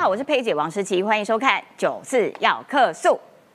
好，我是佩姐王诗琪，欢迎收看《九四要客诉》。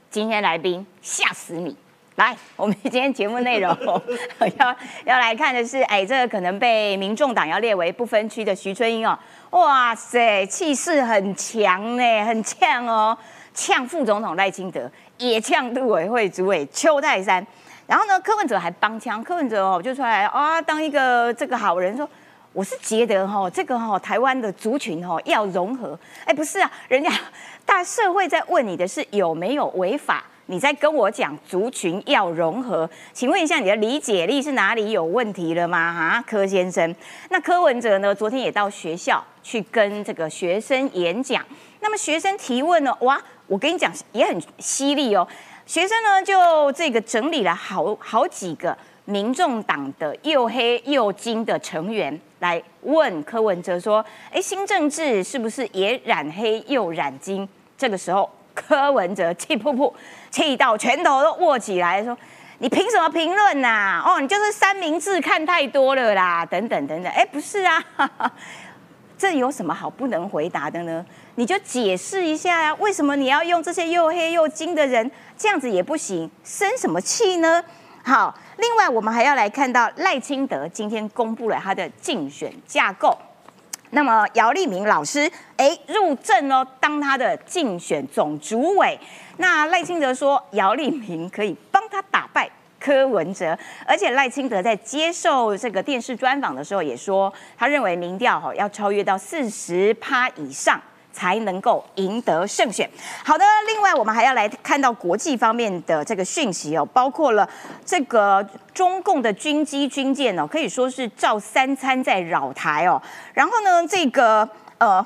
今天来宾吓死你！来，我们今天节目内容 要要来看的是，哎，这个可能被民众党要列为不分区的徐春英哦，哇塞，气势很强呢，很呛哦，呛副总统赖清德，也呛陆委会主委邱泰山。然后呢，柯文哲还帮腔，柯文哲哦就出来啊，当一个这个好人说。我是觉得哈，这个哈台湾的族群哈要融合，哎，不是啊，人家 大社会在问你的是有没有违法，你在跟我讲族群要融合，请问一下你的理解力是哪里有问题了吗？哈，柯先生，那柯文哲呢？昨天也到学校去跟这个学生演讲，那么学生提问呢？哇，我跟你讲也很犀利哦，学生呢就这个整理了好好几个。民众党的又黑又金的成员来问柯文哲说：“哎，新政治是不是也染黑又染金？”这个时候，柯文哲气噗噗，气到拳头都握起来，说：“你凭什么评论呐？哦，你就是三明治看太多了啦，等等等等。”哎，不是啊，这有什么好不能回答的呢？你就解释一下呀，为什么你要用这些又黑又金的人？这样子也不行，生什么气呢？好。另外，我们还要来看到赖清德今天公布了他的竞选架构。那么姚立明老师，哎，入阵哦，当他的竞选总主委。那赖清德说，姚立明可以帮他打败柯文哲，而且赖清德在接受这个电视专访的时候也说，他认为民调哈要超越到四十趴以上。才能够赢得胜选。好的，另外我们还要来看到国际方面的这个讯息哦，包括了这个中共的军机军舰哦，可以说是照三餐在扰台哦。然后呢，这个呃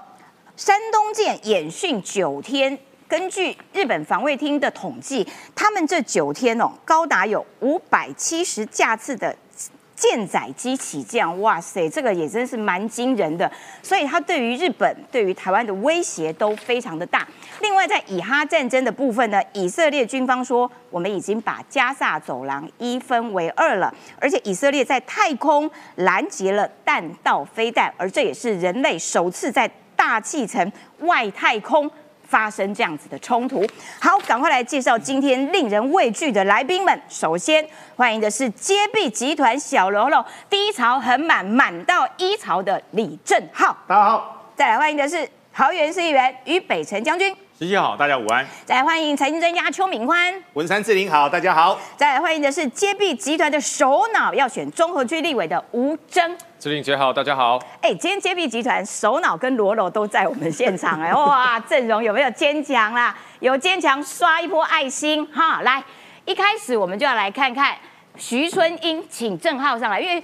山东舰演训九天，根据日本防卫厅的统计，他们这九天哦，高达有五百七十架次的。舰载机起降，哇塞，这个也真是蛮惊人的。所以它对于日本、对于台湾的威胁都非常的大。另外，在以哈战争的部分呢，以色列军方说，我们已经把加萨走廊一分为二了，而且以色列在太空拦截了弹道飞弹，而这也是人类首次在大气层外太空。发生这样子的冲突，好，赶快来介绍今天令人畏惧的来宾们。首先欢迎的是接臂集团小喽啰，第一槽很满，满到一槽的李正浩，大家好。再来欢迎的是桃园市议员于北辰将军。十七好，大家午安。再来欢迎财经专家邱敏欢，文山志玲好，大家好。再来欢迎的是接臂集团的首脑，要选综合区立委的吴征，志玲姐好，大家好。哎，今天接臂集团首脑跟罗罗都在我们现场，哎，哇，阵容有没有坚强啦？有坚强，刷一波爱心哈。来，一开始我们就要来看看徐春英，请郑浩上来，因为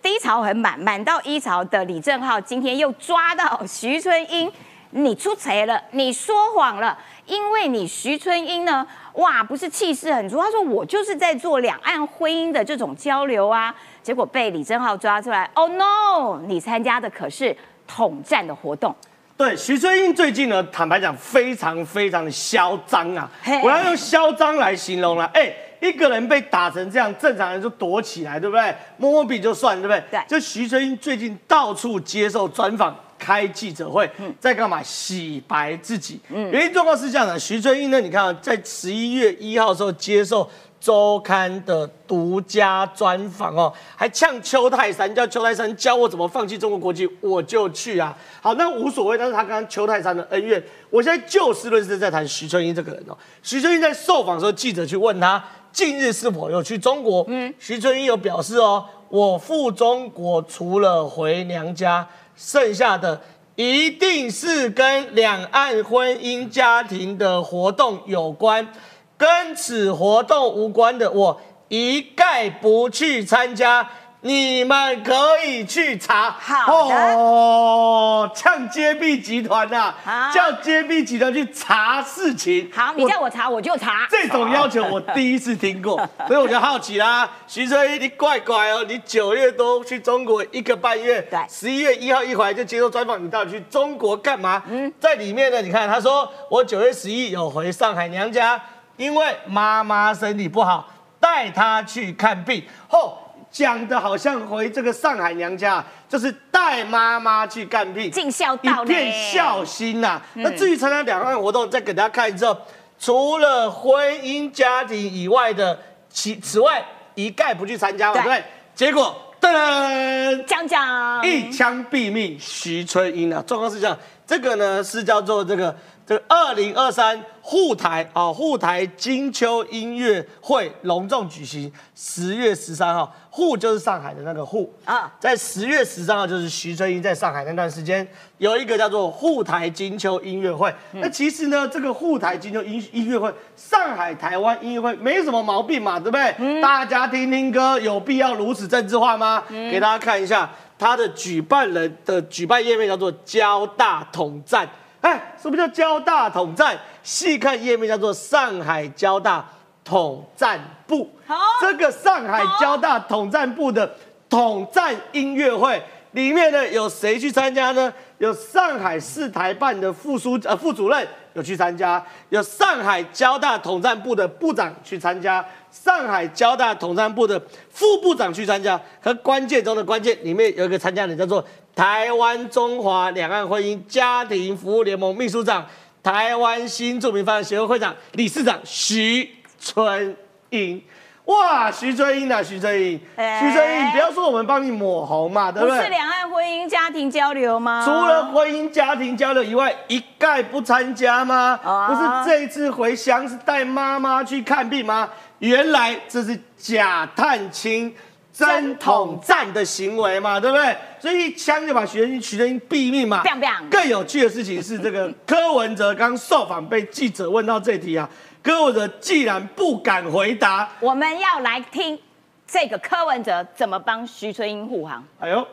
低潮很满，满到一潮的李正浩今天又抓到徐春英。你出贼了，你说谎了，因为你徐春英呢，哇，不是气势很足，他说我就是在做两岸婚姻的这种交流啊，结果被李正浩抓出来，Oh no，你参加的可是统战的活动。对，徐春英最近呢，坦白讲非常非常的嚣张啊，我要用嚣张来形容了，哎，一个人被打成这样，正常人就躲起来，对不对？摸摸鼻就算，对不对？对。就徐春英最近到处接受专访。开记者会，在干嘛？洗白自己。嗯原因状况是这样的，徐春英呢？你看，在十一月一号的时候接受周刊的独家专访哦，还呛邱泰山，叫邱泰山教我怎么放弃中国国籍，我就去啊。好，那无所谓。但是他跟邱泰山的恩怨，我现在就事论事在谈徐春英这个人哦。徐春英在受访时候，记者去问他近日是否有去中国？嗯，徐春英有表示哦，我赴中国除了回娘家。剩下的一定是跟两岸婚姻家庭的活动有关，跟此活动无关的，我一概不去参加。你们可以去查，哦，像揭弊集团呐，叫揭弊集团去查事情。好，你叫我查我就查。这种要求我第一次听过，所以我就好奇啦。徐春一，你怪怪哦，你九月多去中国一个半月，对，十一月一号一回来就接受专访，你到底去中国干嘛？嗯，在里面呢，你看他说我九月十一有回上海娘家，因为妈妈身体不好，带她去看病后。讲的好像回这个上海娘家，就是带妈妈去干病，尽孝一道片孝心呐、那至于参加两岸活动，再给大家看一后，除了婚姻家庭以外的，其此外一概不去参加嘛，对对不对？结果噔噔。讲讲一枪毙命徐春英啊！状况是这样，这个呢是叫做这个这个二零二三沪台啊沪台金秋音乐会隆重举行，十月十三号，沪就是上海的那个沪啊啊，在十月十三号就是徐春英在上海那段时间有一个叫做沪台金秋音乐会。那其实呢，这个沪台金秋音音乐会，上海台湾音乐会没什么毛病嘛，对不对？大家听听歌，有必要如此政治化吗？给大家看一下。它的举办人的举办页面叫做交大统战。哎，什么叫交大统战？细看页面叫做上海交大统战部。好这个上海交大统战部的统战音乐会里面呢，有谁去参加呢？有上海市台办的副书呃副主任有去参加，有上海交大统战部的部长去参加，上海交大统战部的副部长去参加。和关键中的关键，里面有一个参加人叫做台湾中华两岸婚姻家庭服务联盟秘书长、台湾新著名发展协会会长、理事长徐春英。哇，徐春英啊，徐春英，哎徐春英，你不要说我们帮你抹红嘛，对不对？不是两岸婚姻家庭交流吗？除了婚姻家庭交流以外，一概不参加吗？啊不是这一次回乡是带妈妈去看病吗？原来这是假探亲。真统战的行为嘛，对不对？所以一枪就把徐春英、徐春英毙命嘛。更有趣的事情是，这个柯文哲刚受访被记者问到这题啊，柯文哲既然不敢回答，我们要来听这个柯文哲怎么帮徐春英护航。哎呦，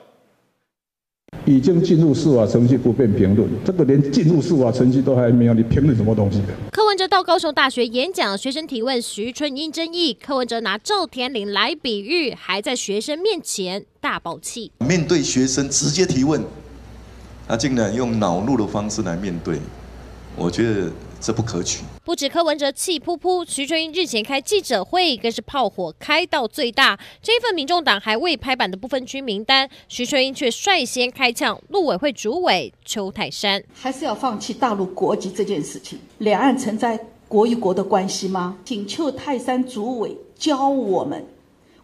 已经进入司法程序不便评论，这个连进入司法程序都还没有，你评论什么东西？柯文哲到高雄大学演讲，学生提问徐春英争议，柯文哲拿赵天麟来比喻，还在学生面前大爆气。面对学生直接提问，他竟然用恼怒的方式来面对，我觉得这不可取。不止柯文哲气扑扑，徐春英日前开记者会更是炮火开到最大。这一份民众党还未拍板的部分区名单，徐春英却率先开枪，陆委会主委邱泰山。还是要放弃大陆国籍这件事情。两岸存在国与国的关系吗？请邱泰山主委教我们，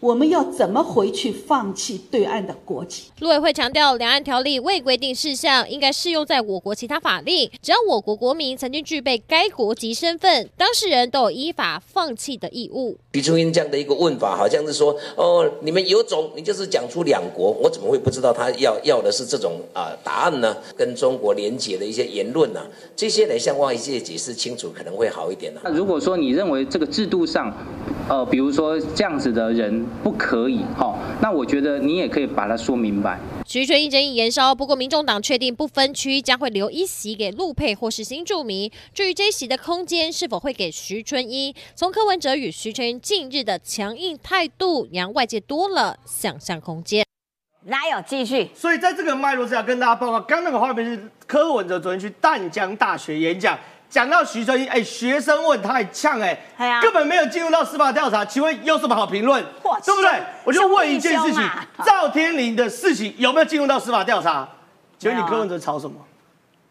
我们要怎么回去放弃对岸的国籍？陆委会强调，两岸条例未规定事项应该适用在我国其他法令，只要我国国民曾经具备该国籍身份，当事人都有依法放弃的义务。徐春英这样的一个问法，好像是说，哦，你们有种，你就是讲出两国，我怎么会不知道他要要的是这种啊、答案呢？跟中国连结的一些言论呢、这些来向外界解释清楚，可能会好一点呢、那如果说你认为这个制度上，呃，比如说这样子的人不可以，哈、那我觉得你也可以把它说明白。徐春英争议延烧，不过民众党确定不分区，将会留一席给陆配或是新住民。至于这一席的空间是否会给徐春英，从柯文哲与徐春英近日的强硬态度，让外界多了想象空间。来哦，继续。所以在这个脉络之下，跟大家报告，刚那个画面是柯文哲昨天去淡江大学演讲，讲到徐春英，哎，学生问他还呛，哎，根本没有进入到司法调查，请问有什么好评论哇？对不对？我就问一件事情 赵天麟的事情有没有进入到司法调查？请问你柯文哲吵什么？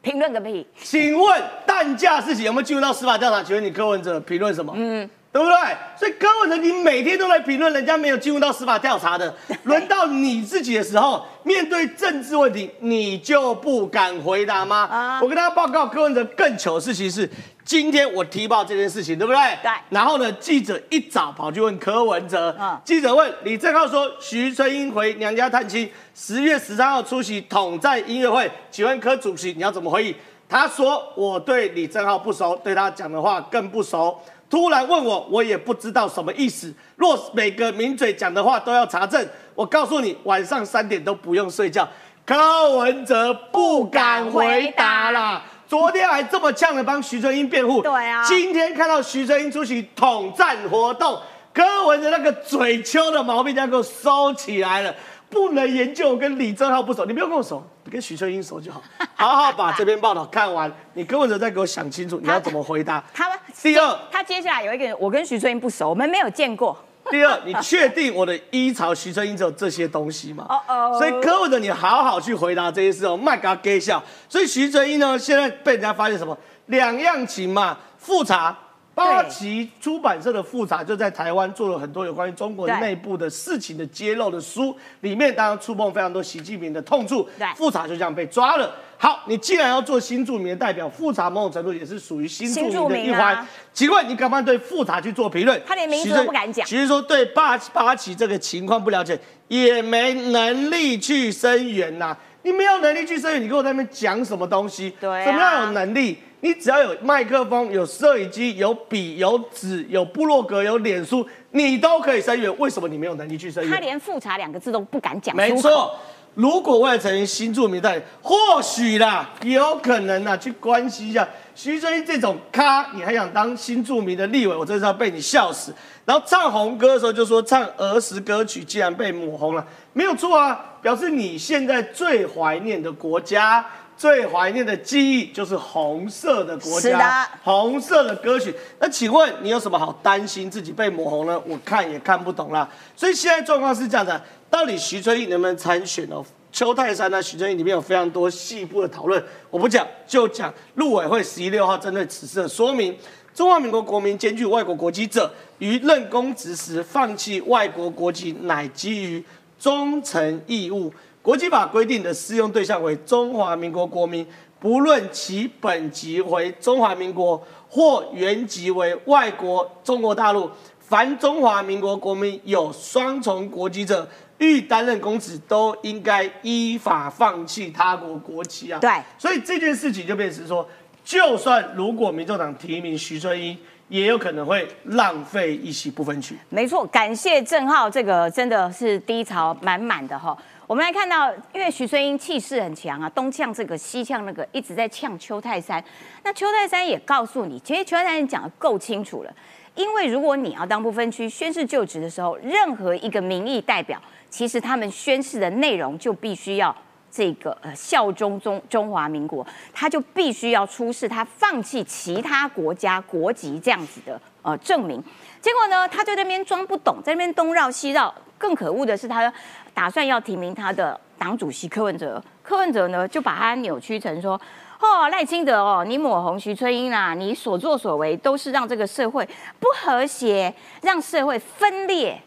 评论个屁！请问蛋价事情有没有进入到司法调查？请问你柯文哲评论什么？嗯，对不对？所以柯文哲你每天都在评论人家没有进入到司法调查的，轮到你自己的时候，面对政治问题，你就不敢回答吗？啊我跟大家报告，柯文哲更糗的事情是，今天我提报这件事情，对不对？对然后呢，记者一早跑去问柯文哲，啊记者问李正浩说，徐春英回娘家探亲，十月十三号出席统战音乐会，请问柯主席你要怎么回应？他说我对李正浩不熟，对他讲的话更不熟。突然问我，我也不知道什么意思。若每个名嘴讲的话都要查证，我告诉你，晚上三点都不用睡觉。柯文哲不敢回答啦。昨天还这么呛的帮徐春英辩护，对啊今天看到徐春英出席统战活动，柯文哲那个嘴丘的毛病要给我收起来了。不能研究我跟李正浩不熟，你不用跟我熟，你跟徐春英熟就好。好好把这篇报道看完，你柯文哲再给我想清楚你要怎么回答。他第二，他接下来有一个人，我跟徐春英不熟，我们没有见过。第二，你确定我的一朝徐春英只有这些东西吗？哦哦所以柯文哲，你好好去回答这些事哦，卖给他给笑。所以徐春英呢，现在被人家发现什么？两样情嘛，复查。八旗出版社的复查就在台湾做了很多有关于中国对内部的事情的揭露的书，里面当然触碰非常多习近平的痛处。对复查就这样被抓了。好，你既然要做新著名的代表，复查某种程度也是属于新著名的一环。请问你敢不敢对复查去做评论？他连名字都不敢讲其实说对八八旗这个情况不了解，也没能力去声援呐、你没有能力去声援，你跟我在那边讲什么东西？对啊什么样有能力？你只要有麦克风、有摄影机、有笔、有纸、有部落格、有脸书，你都可以声援。为什么你没有能力去声援？他连复查两个字都不敢讲，没错，，如果为了成为新著名代理，或许啦，有可能啦，去关心一下徐春英这种咖，你还想当新著名的立委，我真是要被你笑死。然后唱红歌的时候就说唱儿时歌曲，竟然被抹红了，没有错啊，表示你现在最怀念的国家。最怀念的记忆就是红色的国是的家，红色的歌曲。那请问你有什么好担心自己被抹红呢？我看也看不懂啦。所以现在状况是这样的，到底徐春义能不能参选哦？邱泰山呢？徐春义里面有非常多细部的讨论，我不讲，就讲陆委会十一六号针对此事的说明。中华民国国民兼具外国国籍者，于任公职时放弃外国国籍，乃基于忠诚义务。国际法规定的适用对象为中华民国国民，不论其本籍为中华民国或原籍为外国中国大陆，凡中华民国国民有双重国籍者，欲担任公职，都应该依法放弃他国国籍啊。对所以这件事情就变成说，就算如果民众党提名徐春英，也有可能会浪费一席不分区。没错，感谢郑浩，这个真的是低潮满满的哈。我们来看到，因为徐春英气势很强啊，东呛这个，西呛那个，一直在呛邱泰山。那邱泰山也告诉你，其实邱泰山讲的够清楚了。因为如果你要当不分区宣誓就职的时候，任何一个民意代表，其实他们宣誓的内容就必须要这个呃效忠中中华民国，他就必须要出示他放弃其他国家国籍这样子的呃证明。结果呢，他就在那边装不懂，在那边东绕西绕。更可恶的是，他打算要提名他的党主席柯文哲，柯文哲呢就把他扭曲成说。哦，赖清德哦，你抹红徐春英啦，你所作所为都是让这个社会不和谐，让社会分裂。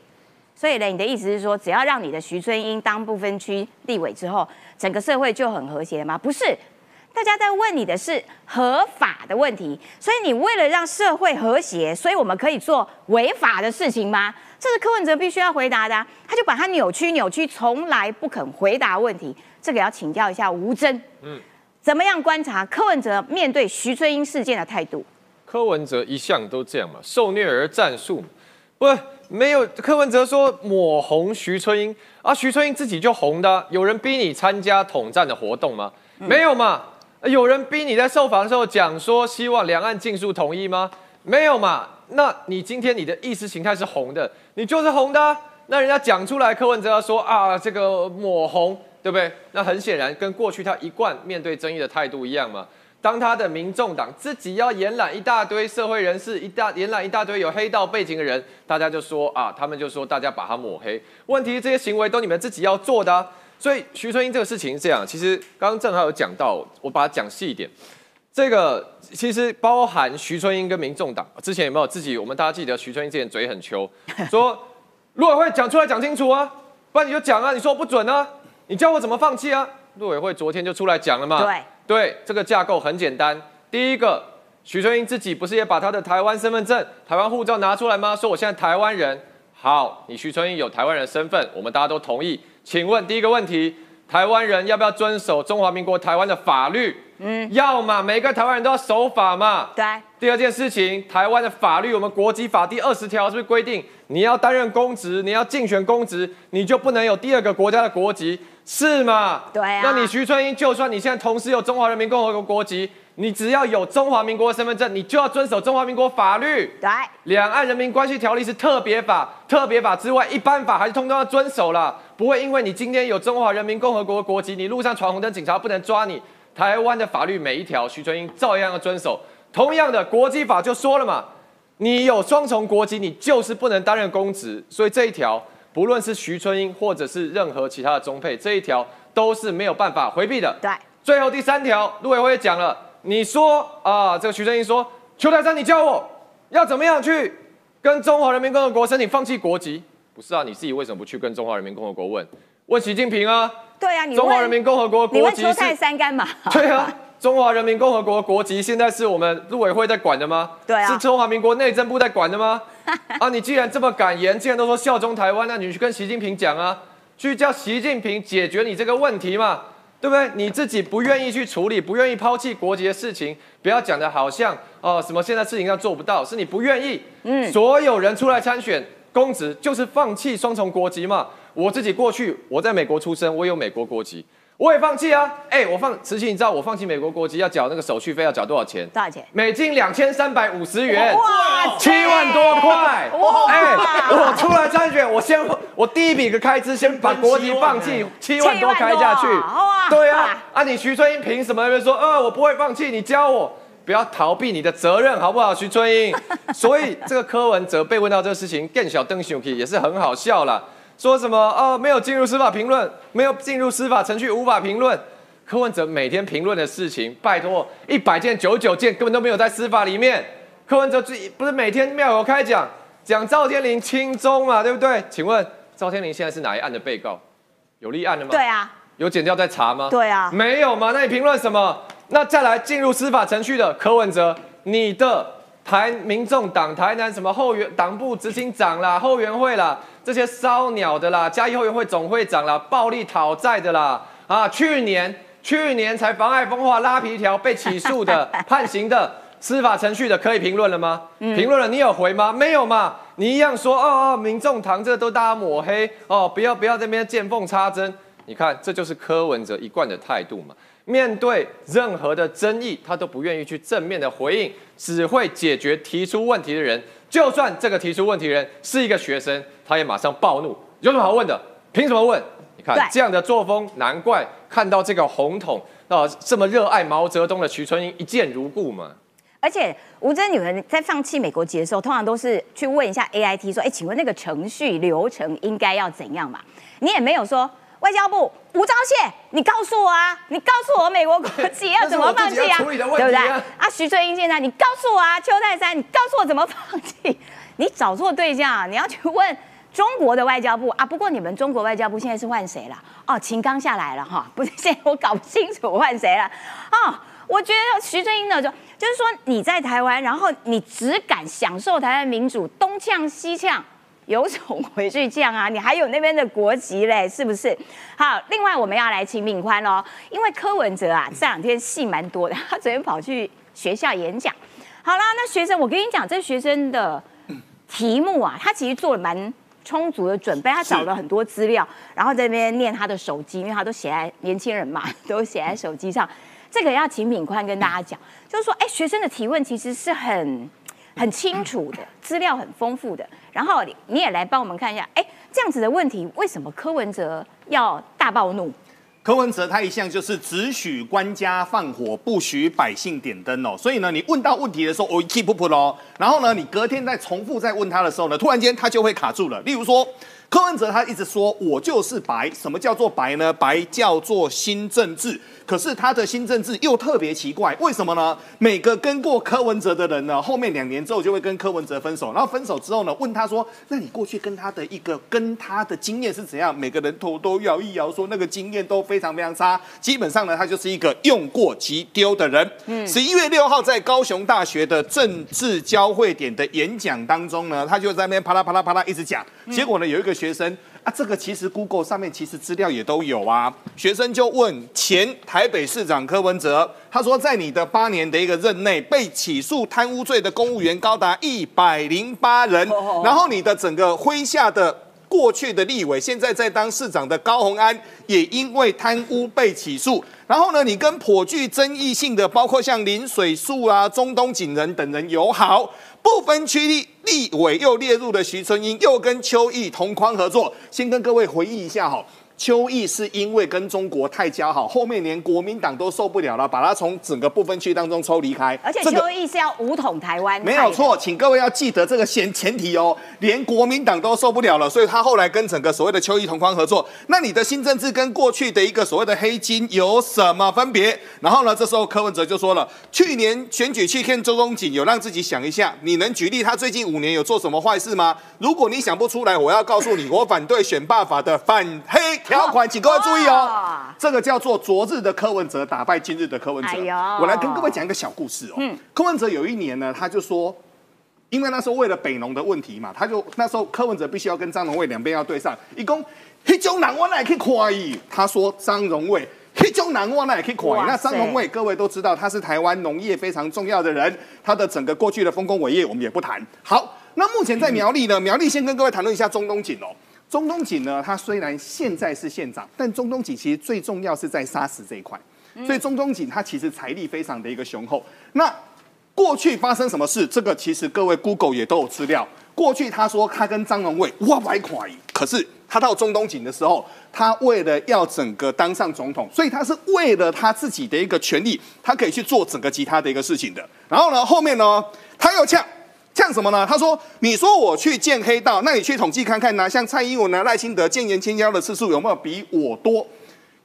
所以呢，你的意思是说，只要让你的徐春英当不分区立委之后，整个社会就很和谐吗？不是，大家在问你的是合法的问题。所以你为了让社会和谐，所以我们可以做违法的事情吗？这是柯文哲必须要回答的、啊，他就把他扭曲扭曲，从来不肯回答问题。这个要请教一下吴峥，嗯，怎么样观察柯文哲面对徐春英事件的态度？柯文哲一向都这样嘛，受虐而战术，不没有柯文哲说抹红徐春英。啊，徐春英自己就红的啊、有人逼你参加统战的活动吗？没有嘛，有人逼你在受访的时候讲说希望两岸尽速统一吗？没有嘛，那你今天你的意识形态是红的，你就是红的、那人家讲出来，柯文哲要说啊，这个抹红，对不对？那很显然跟过去他一贯面对争议的态度一样嘛。当他的民众党自己要延揽一大堆社会人士，一大延揽一大堆有黑道背景的人，大家就说啊，他们就说大家把他抹黑。问题是这些行为都你们自己要做的、所以徐春英这个事情是这样，其实刚刚正好有讲到，我把它讲细一点。这个其实包含徐春英跟民众党之前有没有自己？我们大家记得徐春英之前嘴很秋，说陆委会讲出来讲清楚啊，不然你就讲啊，你说我不准啊，你教我怎么放弃啊？陆委会昨天就出来讲了嘛，对对，这个架构很简单。第一个，徐春英自己不是也把他的台湾身份证、台湾护照拿出来吗？说我现在台湾人。好，你徐春英有台湾人的身份，我们大家都同意。请问第一个问题，台湾人要不要遵守中华民国台湾的法律？嗯，要嘛，每个台湾人都要守法嘛。对，第二件事情，台湾的法律，我们国籍法第二十条是不是规定，你要担任公职，你要竞选公职，你就不能有第二个国家的国籍，是吗？对啊那你徐春英，就算你现在同时有中华人民共和国国籍，你只要有中华民国的身份证，你就要遵守中华民国法律。对，两岸人民关系条例是特别法，特别法之外，一般法还是通通要遵守啦。不会因为你今天有中华人民共和国国籍，你路上闯红灯，警察不能抓你。台湾的法律每一条，徐春英照样要遵守。同样的，国际法就说了嘛，你有双重国籍，你就是不能担任公职。所以这一条，不论是徐春英或者是任何其他的中配，这一条都是没有办法回避的。对，最后第三条，陆委会也讲了，你说啊，这个徐正英说，邱泰山，你教我要怎么样去跟中华人民共和国申请放弃国籍？不是啊，你自己为什么不去跟中华人民共和国问？问习近平啊？对啊，你中华人民共和国你国籍是问邱泰山干嘛？对啊，中华人民共和国国籍现在是我们陆委会在管的吗？对啊是中华民国内政部在管的吗？啊，你既然这么敢言，既然都说效忠台湾，那你去跟习近平讲啊，去叫习近平解决你这个问题嘛，对不对？你自己不愿意去处理，不愿意抛弃国籍的事情，不要讲的好像哦什么现在事情上做不到，是你不愿意。嗯所有人出来参选公职，就是放弃双重国籍嘛。我自己过去我在美国出生，我有美国国籍，我也放弃啊。哎，我放慈禧，你知道我放弃美国国籍要缴那个手续费要缴多少钱？多少钱？美金两千三百五十元，哇七万多块。哇哎，我出来参选，我先我第一笔的开支先把国籍放弃，七万多开下去。哇对啊，啊你徐春英凭什么在那边说，呃我不会放弃，你教我。不要逃避你的责任，好不好，徐春英？所以这个柯文哲被问到这个事情，更小邓雄也是很好笑啦，说什么哦没有进入司法评论，没有进入司法程序，无法评论。柯文哲每天评论的事情，拜托，一百件九十九件根本都没有在司法里面。柯文哲最不是每天庙有开讲，讲赵天麟轻中嘛，对不对？请问赵天麟现在是哪一案的被告？有立案了吗？对啊，有检调在查吗？对啊没有嘛？那你评论什么？那再来进入司法程序的柯文哲，你的台民众党台南什么后援党部执行长啦、后援会啦，这些烧鸟的啦、嘉义后援会总会长啦、暴力讨债的啦，啊，去年去年才妨碍风化拉皮条被起诉的、判刑的。司法程序的可以评论了吗？评论了，你有回吗？没有嘛？你一样说哦哦，民众党这都大家抹黑哦，不要不要这边见缝插针。你看，这就是柯文哲一贯的态度嘛。面对任何的争议，他都不愿意去正面的回应，只会解决提出问题的人。就算这个提出问题的人是一个学生，他也马上暴怒。有什么好问的？凭什么问？你看对这样的作风，难怪看到这个红统啊、这么热爱毛泽东的徐春英一见如故嘛。而且吴真，女人在放弃美国籍的时候，通常都是去问一下 AIT 说，哎，请问那个程序流程应该要怎样嘛？你也没有说外交部吴钊燮，你告诉我啊，你告诉我美国国籍要怎么放弃啊，对不对？啊，徐春英现在你告诉我啊，邱泰山，你告诉我怎么放弃？你找错对象啊，你要去问。中国的外交部啊，不过你们中国外交部现在是换谁了？哦，秦刚下来了哈，不是现在我搞不清楚换谁了啊。我觉得徐春英呢，就就是说你在台湾，然后你只敢享受台湾民主，东呛西呛，有种回去呛啊！你还有那边的国籍嘞，是不是？好，另外我们要来请敏宽喽，因为柯文哲啊这两天戏蛮多的，他昨天跑去学校演讲。好啦，那学生，我跟你讲，这学生的题目啊，他其实做了蛮充足的准备，他找了很多资料，然后在那边念他的手机，因为他都写在年轻人嘛，都写在手机上。这个要请敏宽跟大家讲，就是说，哎，学生的提问其实是很很清楚的，资料很丰富的。然后你你也来帮我们看一下，哎，这样子的问题，为什么柯文哲要大暴怒？柯文哲他一向就是只许官家放火，不许百姓点灯哦。所以呢，你问到问题的时候，我 keep 不喽。然后呢，你隔天再重复再问他的时候呢，突然间他就会卡住了。例如说，柯文哲他一直说我就是白，什么叫做白呢？白叫做新政治。可是他的新政治又特别奇怪，为什么呢？每个跟过柯文哲的人呢，后面两年之后就会跟柯文哲分手，然后分手之后呢，问他说：“那你过去跟他的一个跟他的经验是怎样？”每个人头都摇一摇，说那个经验都非常非常差。基本上呢，他就是一个用过即丢的人。嗯，十一月六号在高雄大学的政治交汇点的演讲当中呢，他就在那边啪啦啪啦啪啦一直讲，结果呢，有一个学生。啊，这个其实 Google 上面其实资料也都有啊。学生就问前台北市长柯文哲，他说在你的八年的一个任内，被起诉贪污罪的公务员高达一百零八人，然后你的整个麾下的过去的立委，现在在当市长的高虹安，也因为贪污被起诉。然后呢，你跟颇具争议性的，包括像林水树啊、中东锦人等人友好。不分区立立委又列入了徐春英，又跟邱毅同框合作。先跟各位回忆一下哈，邱毅是因为跟中国太交好，后面连国民党都受不了了，把他从整个不分区当中抽离开。而且邱毅是要武统台湾，没有错，。请各位要记得这个前前提哦，连国民党都受不了了，所以他后来跟整个所谓的邱毅同框合作。那你的新政治跟过去的一个所谓的黑金有什么分别？然后呢，这时候柯文哲就说了，去年选举去看周公瑾，有让自己想一下，你能举例他最近五年有做什么坏事吗？如果你想不出来，我要告诉你，我反对选罢法的反黑条款，请各位注意哦，这个叫做昨日的柯文哲打败今日的柯文哲。我来跟各位讲一个小故事哦。嗯柯文哲有一年呢，他就说。因为那时候为了北农的问题嘛，他就那时候柯文哲必须要跟张荣卫两边要对上，一共黑种人我哪也可以夸伊，他说张荣卫。黑种人我哪也可以夸伊。那张荣塞卫各位都知道，他是台湾农业非常重要的人，他的整个过去的丰功伟业我们也不谈。好，那目前在苗栗呢，苗栗先跟各位谈论一下中东锦哦。中东锦呢，他虽然现在是县长，但中东锦其实最重要是在砂石这一块，所以中东锦它其实财力非常的一个雄厚。那过去发生什么事？这个其实各位 Google 也都有资料。过去他说他跟张荣卫哇白垮赢，可是他到中东锦的时候，他为了要整个当上总统，所以他是为了他自己的一个权利，他可以去做整个其他的一个事情的。然后呢，后面呢，他又呛。呛什么呢？他说：“你说我去见黑道，那你去统计看看呢、像蔡英文呢、赖清德见严清标的次数有没有比我多？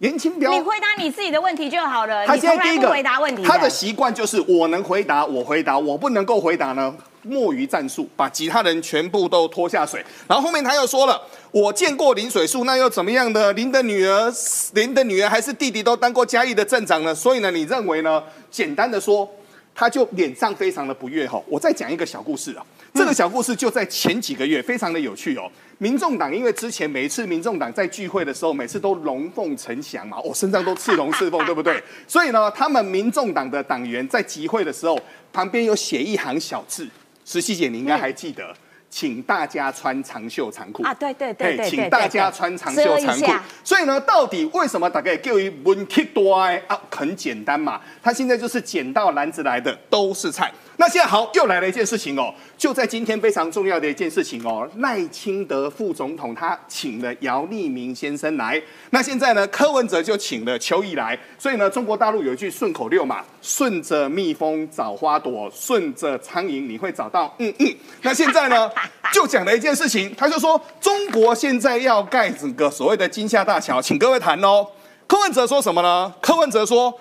严清标你回答你自己的问题就好了，他你从来不现在第一个回答问题。他的习惯就是我能回答我回答，我不能够回答呢，墨鱼战术，把其他人全部都拖下水。然后后面他又说了，我见过林水树，那又怎么样呢？林的女儿、林的女儿还是弟弟都当过嘉义的镇长呢，所以呢，你认为呢？简单的说。他就脸上非常的不悦哈。我再讲一个小故事啊，这个小故事就在前几个月，非常的有趣哦。民众党因为之前每一次民众党在聚会的时候，每次都龙凤呈祥嘛，我、身上都刺龙刺凤，对不对？所以呢，他们民众党的党员在集会的时候，旁边有写一行小字，石溪姐你应该还记得。请大家穿长袖长裤啊，对对对请大家穿长袖长裤。所以呢，到底为什么大概叫一问题多哎啊？很简单嘛，他现在就是捡到篮子来的都是菜。那现在好，又来了一件事情哦，就在今天非常重要的一件事情哦，赖清德副总统他请了姚立明先生来，那现在呢，柯文哲就请了邱毅来，所以呢，中国大陆有一句顺口溜嘛，顺着蜜蜂找花朵，顺着苍蝇你会找到嗯嗯。那现在呢，就讲了一件事情，他就说中国现在要盖整个所谓的金厦大桥，请各位谈哦。柯文哲说什么呢？柯文哲说。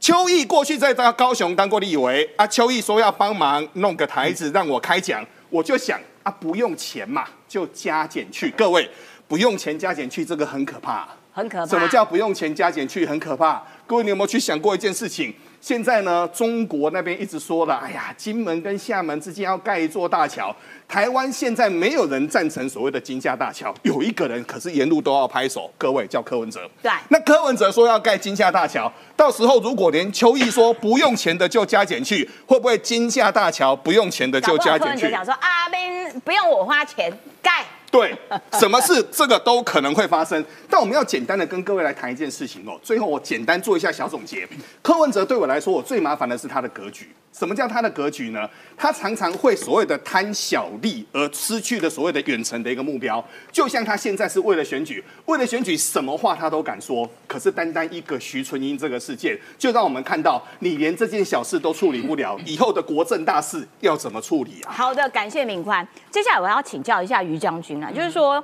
邱毅过去在高高雄当过立委啊，邱毅说要帮忙弄个台子让我开讲，我就想啊，不用钱嘛，就加减去。各位，不用钱加减去，这个很可怕，很可怕。什么叫不用钱加减去？很可怕。各位，你有没有去想过一件事情？现在呢，中国那边一直说了，哎呀，金门跟厦门之间要盖一座大桥。台湾现在没有人赞成所谓的金厦大桥，有一个人可是沿路都要拍手，各位叫柯文哲。对，那柯文哲说要盖金厦大桥，到时候如果连邱毅说不用钱的就加减去，会不会金厦大桥不用钱的就加减去？讲说啊，边不用我花钱盖。对，什么事这个都可能会发生。但我们要简单的跟各位来谈一件事情哦。最后我简单做一下小总结。柯文哲对我来说，我最麻烦的是他的格局。什么叫他的格局呢？他常常会所谓的贪小利而失去了所谓的远程的一个目标。就像他现在是为了选举，为了选举什么话他都敢说。可是单单一个徐春英这个事件，就让我们看到你连这件小事都处理不了，以后的国政大事要怎么处理啊？好的，感谢敏宽。接下来我要请教一下于将军啊，就是说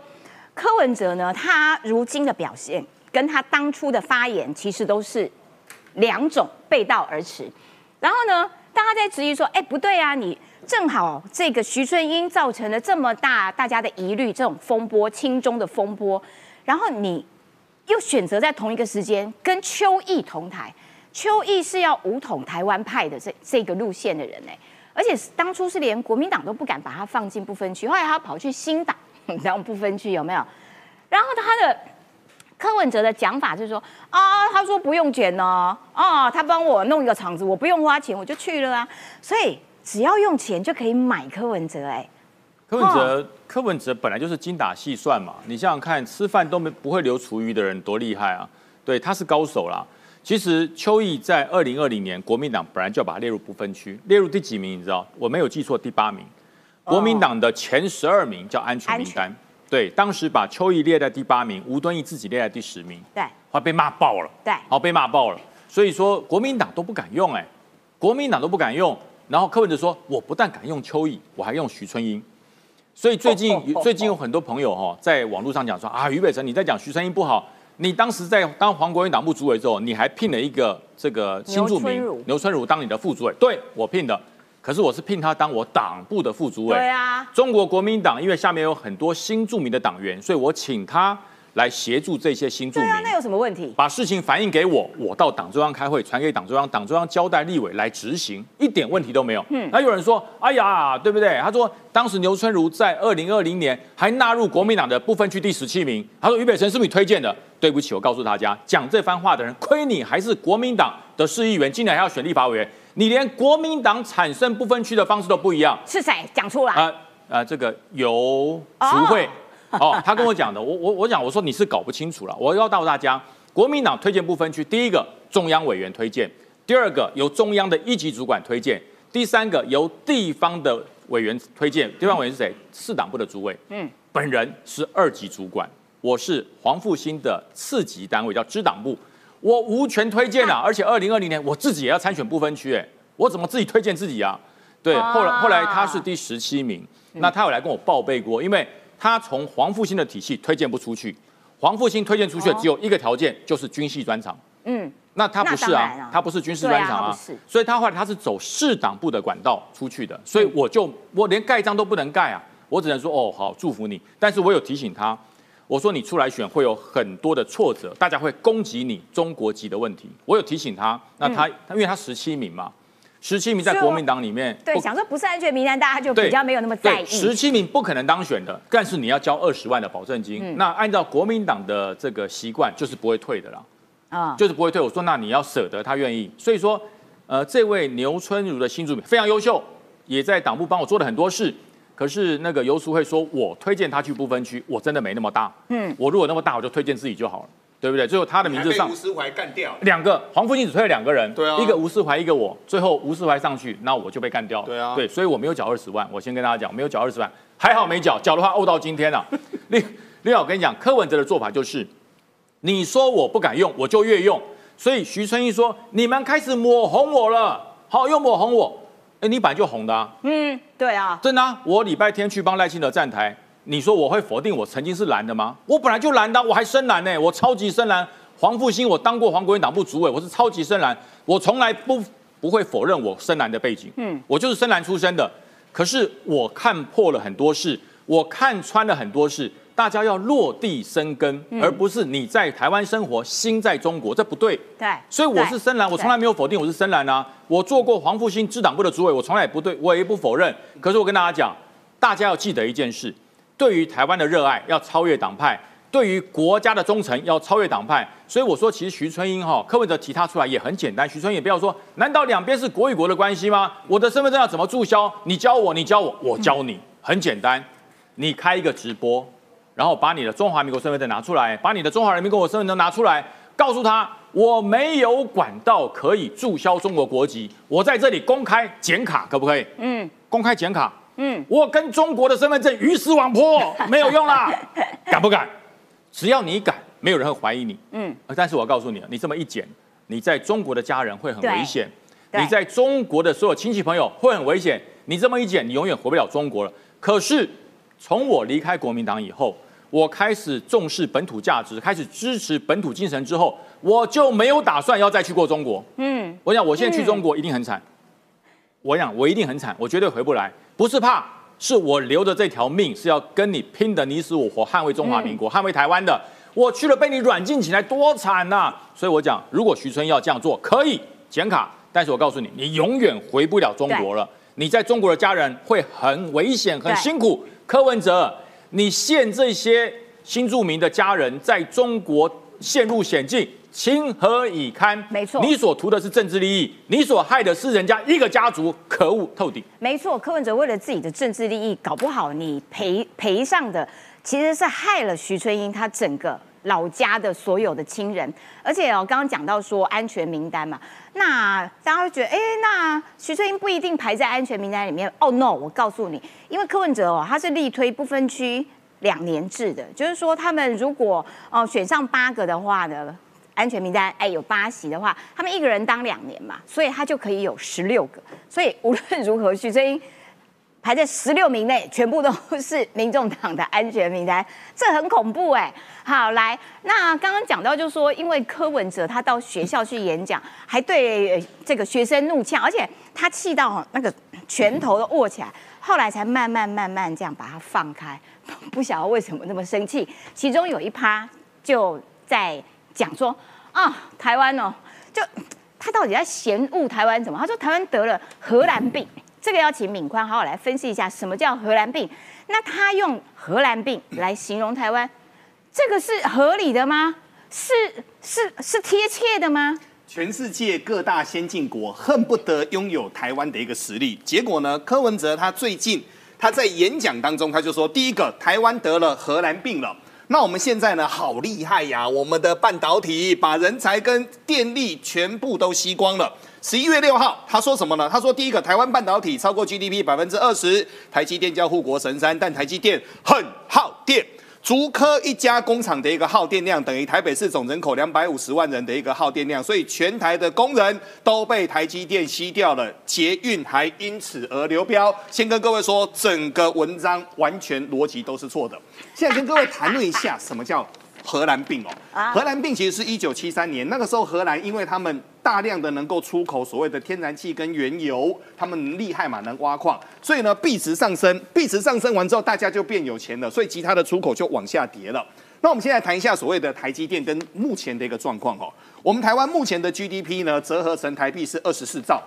柯文哲呢，他如今的表现跟他当初的发言其实都是两种背道而驰。然后呢，大家在质疑说，哎，不对啊，你正好这个徐春英造成了这么大大家的疑虑，这种风波、亲中的风波，然后你又选择在同一个时间跟邱毅同台，邱毅是要武统台湾派的这这个路线的人哎。而且当初是连国民党都不敢把他放进不分区，后来他跑去新党当不分区，有没有？然后他的柯文哲的讲法就是说啊，他说不用卷哦，啊，他帮我弄一个场子，我不用花钱，我就去了啊。所以只要用钱就可以买柯文哲，哎，柯文哲，柯文哲本来就是精打细算嘛，你想想看，吃饭都没不会留厨余的人多厉害啊！对，他是高手啦。其实邱毅在二零二零年，国民党本来就要把他列入不分区，列入第几名？你知道？我没有记错，第八名。国民党的前十二名叫安全名单，对，当时把邱毅列在第八名，吴敦义自己列在第十名，对，后来被骂爆了，对，好被骂爆了。所以说国民党都不敢用，哎，国民党都不敢用。然后柯文哲说，我不但敢用邱毅，我还用徐春英。所以最近最近有很多朋友哈，在网络上讲说啊，俞北辰你在讲徐春英不好，你当时在当黄国民党部主委之后，你还聘了一个这个新著名牛春如当你的副主委，对我聘的。可是我是聘他当我党部的副主委。对啊，中国国民党因为下面有很多新著名的党员，所以我请他来协助这些新著名。对啊，那有什么问题？把事情反映给我，我到党中央开会，传给党中央，党中央交代立委来执行，一点问题都没有。嗯，那有人说，哎呀，对不对？他说当时牛春如在二零二零年还纳入国民党的不分区第十七名。他说俞北辰是不是你推荐的？对不起，我告诉大家，讲这番话的人，亏你还是国民党的市议员，竟然还要选立法委员。你连国民党产生不分区的方式都不一样，是谁讲出来？啊啊，这个游淑慧哦，他跟我讲的，我我我讲，我说你是搞不清楚了。我要告诉大家，国民党推荐不分区，第一个中央委员推荐，第二个由中央的一级主管推荐，第三个由地方的委员推荐。地方委员是谁？市党部的主委。嗯，本人是二级主管，我是黄复兴的次级单位，叫支党部。我无权推荐啊，而且二零二零年我自己也要参选不分区，哎，我怎么自己推荐自己啊？对，后来后来他是第十七名，那他有来跟我报备过，因为他从黄复兴的体系推荐不出去，黄复兴推荐出去只有一个条件，就是军系专长。嗯，那他不是啊，他不是军事专长啊，所以他后来他是走市党部的管道出去的，所以我就我连盖章都不能盖啊，我只能说哦好祝福你，但是我有提醒他。我说你出来选会有很多的挫折，大家会攻击你中国籍的问题。我有提醒他，那他他因为他十七名嘛，十七名在国民党里面，对，想说不是安全名单，大家就比较没有那么在意。十七名不可能当选的，但是你要交二十万的保证金。那按照国民党的这个习惯，就是不会退的啦，啊，就是不会退。我说那你要舍得，他愿意。所以说，呃，这位牛春如的新主非常优秀，也在党部帮我做了很多事。可是那个游淑会说，我推荐他去不分区，我真的没那么大。嗯，我如果那么大，我就推荐自己就好了，对不对？最后他的名字上，吴思怀干掉两个，黄复兴只推了两个人，对啊，一个吴思怀，一个我。最后吴思怀上去，那我就被干掉了。对啊，对，所以我没有缴二十万。我先跟大家讲，没有缴二十万，还好没缴，缴的话怄到今天了。另另外，我跟你讲，柯文哲的做法就是，你说我不敢用，我就越用。所以徐春英说，你们开始抹红我了，好，又抹红我。哎，你本来就红的啊！嗯，对啊，真的。我礼拜天去帮赖清德站台，你说我会否定我曾经是蓝的吗？我本来就蓝的，我还深蓝呢，我超级深蓝。黄复兴，我当过黄国民党部主委，我是超级深蓝，我从来不不会否认我深蓝的背景。嗯，我就是深蓝出身的。可是我看破了很多事，我看穿了很多事。大家要落地生根，而不是你在台湾生活，心在中国，这不对。对，所以我是深蓝，我从来没有否定我是深蓝啊。我做过黄复兴支党部的主委，我从来也不对，我也不否认。可是我跟大家讲，大家要记得一件事：对于台湾的热爱要超越党派，对于国家的忠诚要超越党派。所以我说，其实徐春英哈，柯文哲提他出来也很简单。徐春英也不要说，难道两边是国与国的关系吗？我的身份证要怎么注销？你教我，你教我，我教你，很简单。你开一个直播。然后把你的中华民国身份证拿出来，把你的中华人民共和国身份证拿出来，告诉他我没有管道可以注销中国国籍，我在这里公开剪卡，可不可以？嗯，公开剪卡。嗯，我跟中国的身份证鱼死网破，没有用啦，敢不敢？只要你敢，没有人会怀疑你。嗯，但是我告诉你，你这么一剪，你在中国的家人会很危险，你在中国的所有亲戚朋友会很危险。你这么一剪，你永远回不了中国了。可是从我离开国民党以后。我开始重视本土价值，开始支持本土精神之后，我就没有打算要再去过中国。嗯，我想我现在去中国一定很惨。我想我一定很惨，我绝对回不来。不是怕，是我留着这条命是要跟你拼的你死我活，捍卫中华民国，捍卫台湾的。我去了被你软禁起来，多惨呐！所以我讲，如果徐春要这样做，可以剪卡，但是我告诉你，你永远回不了中国了。你在中国的家人会很危险，很辛苦。柯文哲。你现这些新住民的家人在中国陷入险境，情何以堪？没错，你所图的是政治利益，你所害的是人家一个家族，可恶透顶。没错，柯文哲为了自己的政治利益，搞不好你赔赔上的其实是害了徐春英他整个老家的所有的亲人。而且哦，刚刚讲到说安全名单嘛，那大家会觉得，哎，那徐春英不一定排在安全名单里面。哦，no，我告诉你，因为柯文哲哦，他是力推不分区两年制的，就是说他们如果哦、选上八个的话呢，安全名单哎有八席的话，他们一个人当两年嘛，所以他就可以有十六个。所以无论如何，徐春英排在十六名内，全部都是民众党的安全名单，这很恐怖哎。好，来，那刚刚讲到，就是说，因为柯文哲他到学校去演讲，还对这个学生怒呛，而且他气到那个拳头都握起来，后来才慢慢慢慢这样把它放开，不晓得为什么那么生气。其中有一趴就在讲说啊，台湾哦，就他到底在嫌恶台湾怎么？他说台湾得了荷兰病。这个要请敏宽好好来分析一下什么叫荷兰病。那他用荷兰病来形容台湾，这个是合理的吗？是是是贴切的吗？全世界各大先进国恨不得拥有台湾的一个实力，结果呢，柯文哲他最近他在演讲当中他就说，第一个，台湾得了荷兰病了。那我们现在呢，好厉害呀！我们的半导体把人才跟电力全部都吸光了。十一月六号，他说什么呢？他说，第一个，台湾半导体超过 GDP 百分之二十，台积电叫护国神山，但台积电很耗电。竹科一家工厂的一个耗电量等于台北市总人口两百五十万人的一个耗电量，所以全台的工人都被台积电吸掉了，捷运还因此而流标。先跟各位说，整个文章完全逻辑都是错的。现在跟各位谈论一下什么叫荷兰病哦。荷兰病其实是一九七三年，那个时候荷兰因为他们大量的能够出口所谓的天然气跟原油，他们厉害嘛，能挖矿，所以呢币值上升，币值上升完之后，大家就变有钱了，所以其他的出口就往下跌了。那我们现在谈一下所谓的台积电跟目前的一个状况哦。我们台湾目前的 GDP 呢，折合成台币是二十四兆。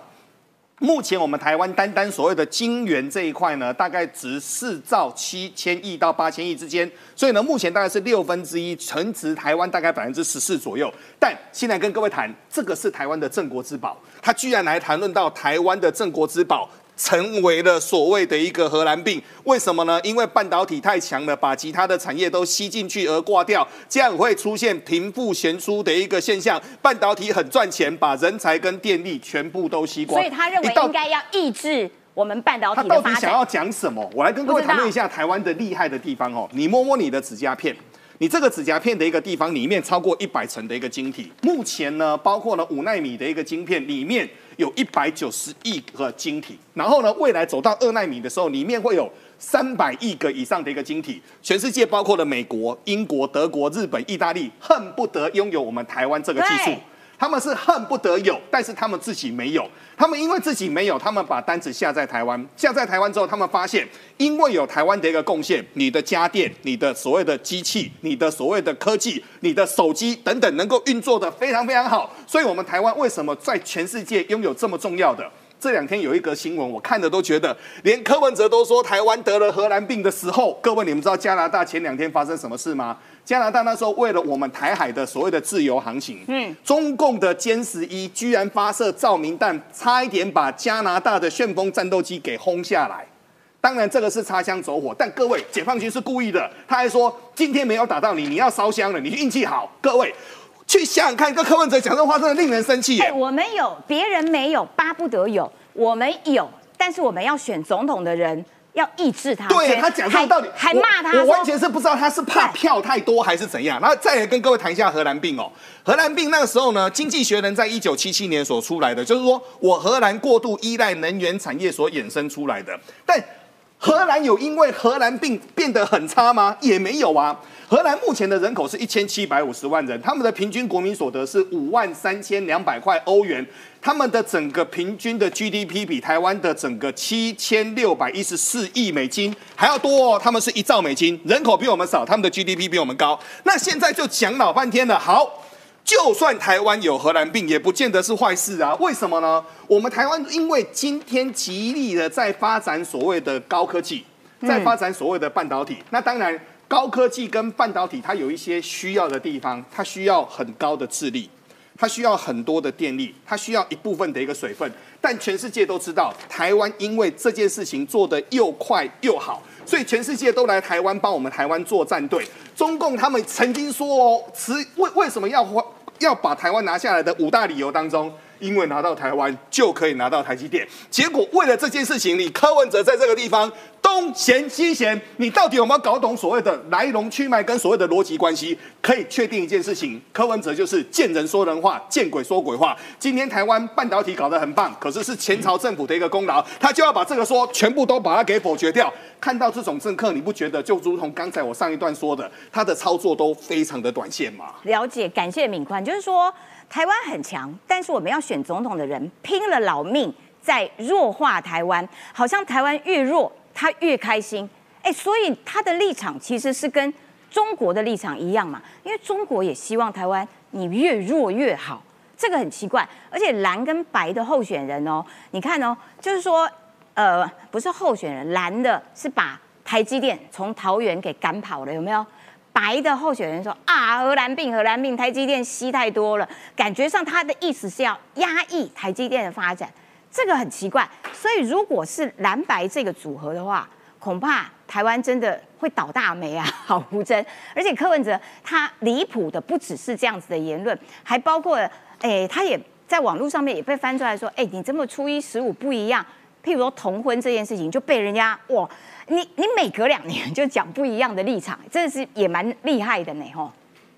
目前我们台湾单单所谓的晶圆这一块呢，大概值四兆七千亿到八千亿之间，所以呢，目前大概是六分之一，存值台湾大概百分之十四左右。但现在跟各位谈，这个是台湾的镇国之宝，他居然来谈论到台湾的镇国之宝。成为了所谓的一个荷兰病，为什么呢？因为半导体太强了，把其他的产业都吸进去而挂掉，这样会出现贫富悬殊的一个现象。半导体很赚钱，把人才跟电力全部都吸光。所以他认为应该要抑制我们半导体的发展。到底想要讲什么？我来跟各位讨论一下台湾的厉害的地方哦。你摸摸你的指甲片。你这个指甲片的一个地方里面超过一百层的一个晶体，目前呢，包括了五纳米的一个晶片里面有一百九十亿个晶体，然后呢，未来走到二纳米的时候，里面会有三百亿个以上的一个晶体，全世界包括了美国、英国、德国、日本、意大利，恨不得拥有我们台湾这个技术。他们是恨不得有，但是他们自己没有。他们因为自己没有，他们把单子下在台湾。下在台湾之后，他们发现，因为有台湾的一个贡献，你的家电、你的所谓的机器、你的所谓的科技、你的手机等等，能够运作的非常非常好。所以，我们台湾为什么在全世界拥有这么重要的？这两天有一个新闻，我看的都觉得，连柯文哲都说台湾得了荷兰病的时候，各位你们知道加拿大前两天发生什么事吗？加拿大那时候为了我们台海的所谓的自由航行，嗯，中共的歼十一居然发射照明弹，差一点把加拿大的旋风战斗机给轰下来。当然这个是擦枪走火，但各位解放军是故意的，他还说今天没有打到你，你要烧香了，你运气好。各位去想想看，跟柯文哲讲这话真的令人生气我们有，别人没有，巴不得有，我们有，但是我们要选总统的人。要抑制他，对他讲这个道理，还骂他，我完全是不知道他是怕票太多还是怎样。然后再来跟各位谈一下荷兰病哦，荷兰病那个时候呢，《经济学人》在一九七七年所出来的，就是说我荷兰过度依赖能源产业所衍生出来的。但荷兰有因为荷兰病变得很差吗？也没有啊。荷兰目前的人口是一千七百五十万人，他们的平均国民所得是五万三千两百块欧元，他们的整个平均的 GDP 比台湾的整个七千六百一十四亿美金还要多哦，他们是一兆美金，人口比我们少，他们的 GDP 比我们高。那现在就讲老半天了，好。就算台湾有荷兰病，也不见得是坏事啊。为什么呢？我们台湾因为今天极力的在发展所谓的高科技，在发展所谓的半导体。那当然，高科技跟半导体它有一些需要的地方，它需要很高的智力，它需要很多的电力，它需要一部分的一个水分。但全世界都知道，台湾因为这件事情做得又快又好，所以全世界都来台湾帮我们台湾做战队。中共他们曾经说哦，持为为什么要花要把台湾拿下来的五大理由当中，因为拿到台湾就可以拿到台积电。结果为了这件事情，你柯文哲在这个地方东嫌西嫌，你到底有没有搞懂所谓的来龙去脉跟所谓的逻辑关系？可以确定一件事情，柯文哲就是见人说人话，见鬼说鬼话。今天台湾半导体搞得很棒，可是是前朝政府的一个功劳，他就要把这个说全部都把它给否决掉。看到这种政客，你不觉得就如同刚才我上一段说的，他的操作都非常的短线吗？了解，感谢敏宽，就是说台湾很强，但是我们要选总统的人拼了老命在弱化台湾，好像台湾越弱，他越开心。哎，所以他的立场其实是跟中国的立场一样嘛，因为中国也希望台湾你越弱越好，这个很奇怪。而且蓝跟白的候选人哦，你看哦，就是说。呃，不是候选人，蓝的是把台积电从桃园给赶跑了，有没有？白的候选人说啊，荷兰病，荷兰病，台积电吸太多了，感觉上他的意思是要压抑台积电的发展，这个很奇怪。所以如果是蓝白这个组合的话，恐怕台湾真的会倒大霉啊，好胡真。而且柯文哲他离谱的不只是这样子的言论，还包括，哎，他也在网络上面也被翻出来说，哎，你这么初一十五不一样。譬如说同婚这件事情，就被人家哇，你你每隔两年就讲不一样的立场，真的是也蛮厉害的呢，吼。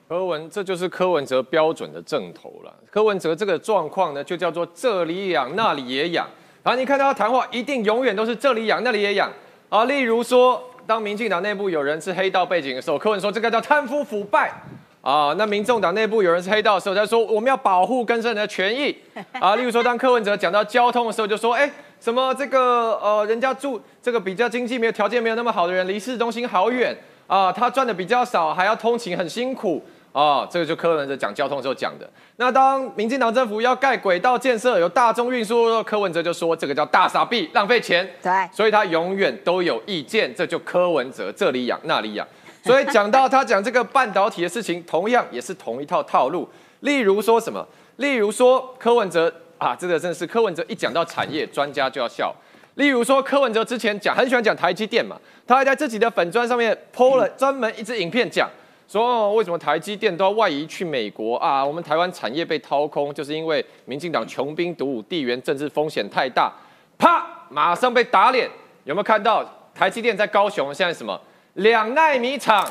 柯文，这就是柯文哲标准的正头了。柯文哲这个状况呢，就叫做这里痒那里也痒。然后你看到他谈话，一定永远都是这里痒那里也痒啊。例如说，当民进党内部有人是黑道背景的时候，柯文说这个叫贪腐腐败啊。那民众党内部有人是黑道的时候，他说我们要保护更生人的权益啊。例如说，当柯文哲讲到交通的时候，就说哎。什么这个呃，人家住这个比较经济没有条件没有那么好的人，离市中心好远啊，他赚的比较少，还要通勤很辛苦啊，这个就柯文哲讲交通时候讲的。那当民进党政府要盖轨道建设，有大众运输，柯文哲就说这个叫大傻逼，浪费钱。对，所以他永远都有意见，这就柯文哲这里养那里养。所以讲到他讲这个半导体的事情，同样也是同一套套路。例如说什么？例如说柯文哲。啊，这个真的是柯文哲一讲到产业，专家就要笑。例如说，柯文哲之前讲很喜欢讲台积电嘛，他还在自己的粉砖上面 PO 了专门一支影片讲，说为什么台积电都要外移去美国啊？我们台湾产业被掏空，就是因为民进党穷兵黩武，地缘政治风险太大。啪，马上被打脸。有没有看到台积电在高雄现在什么两纳米厂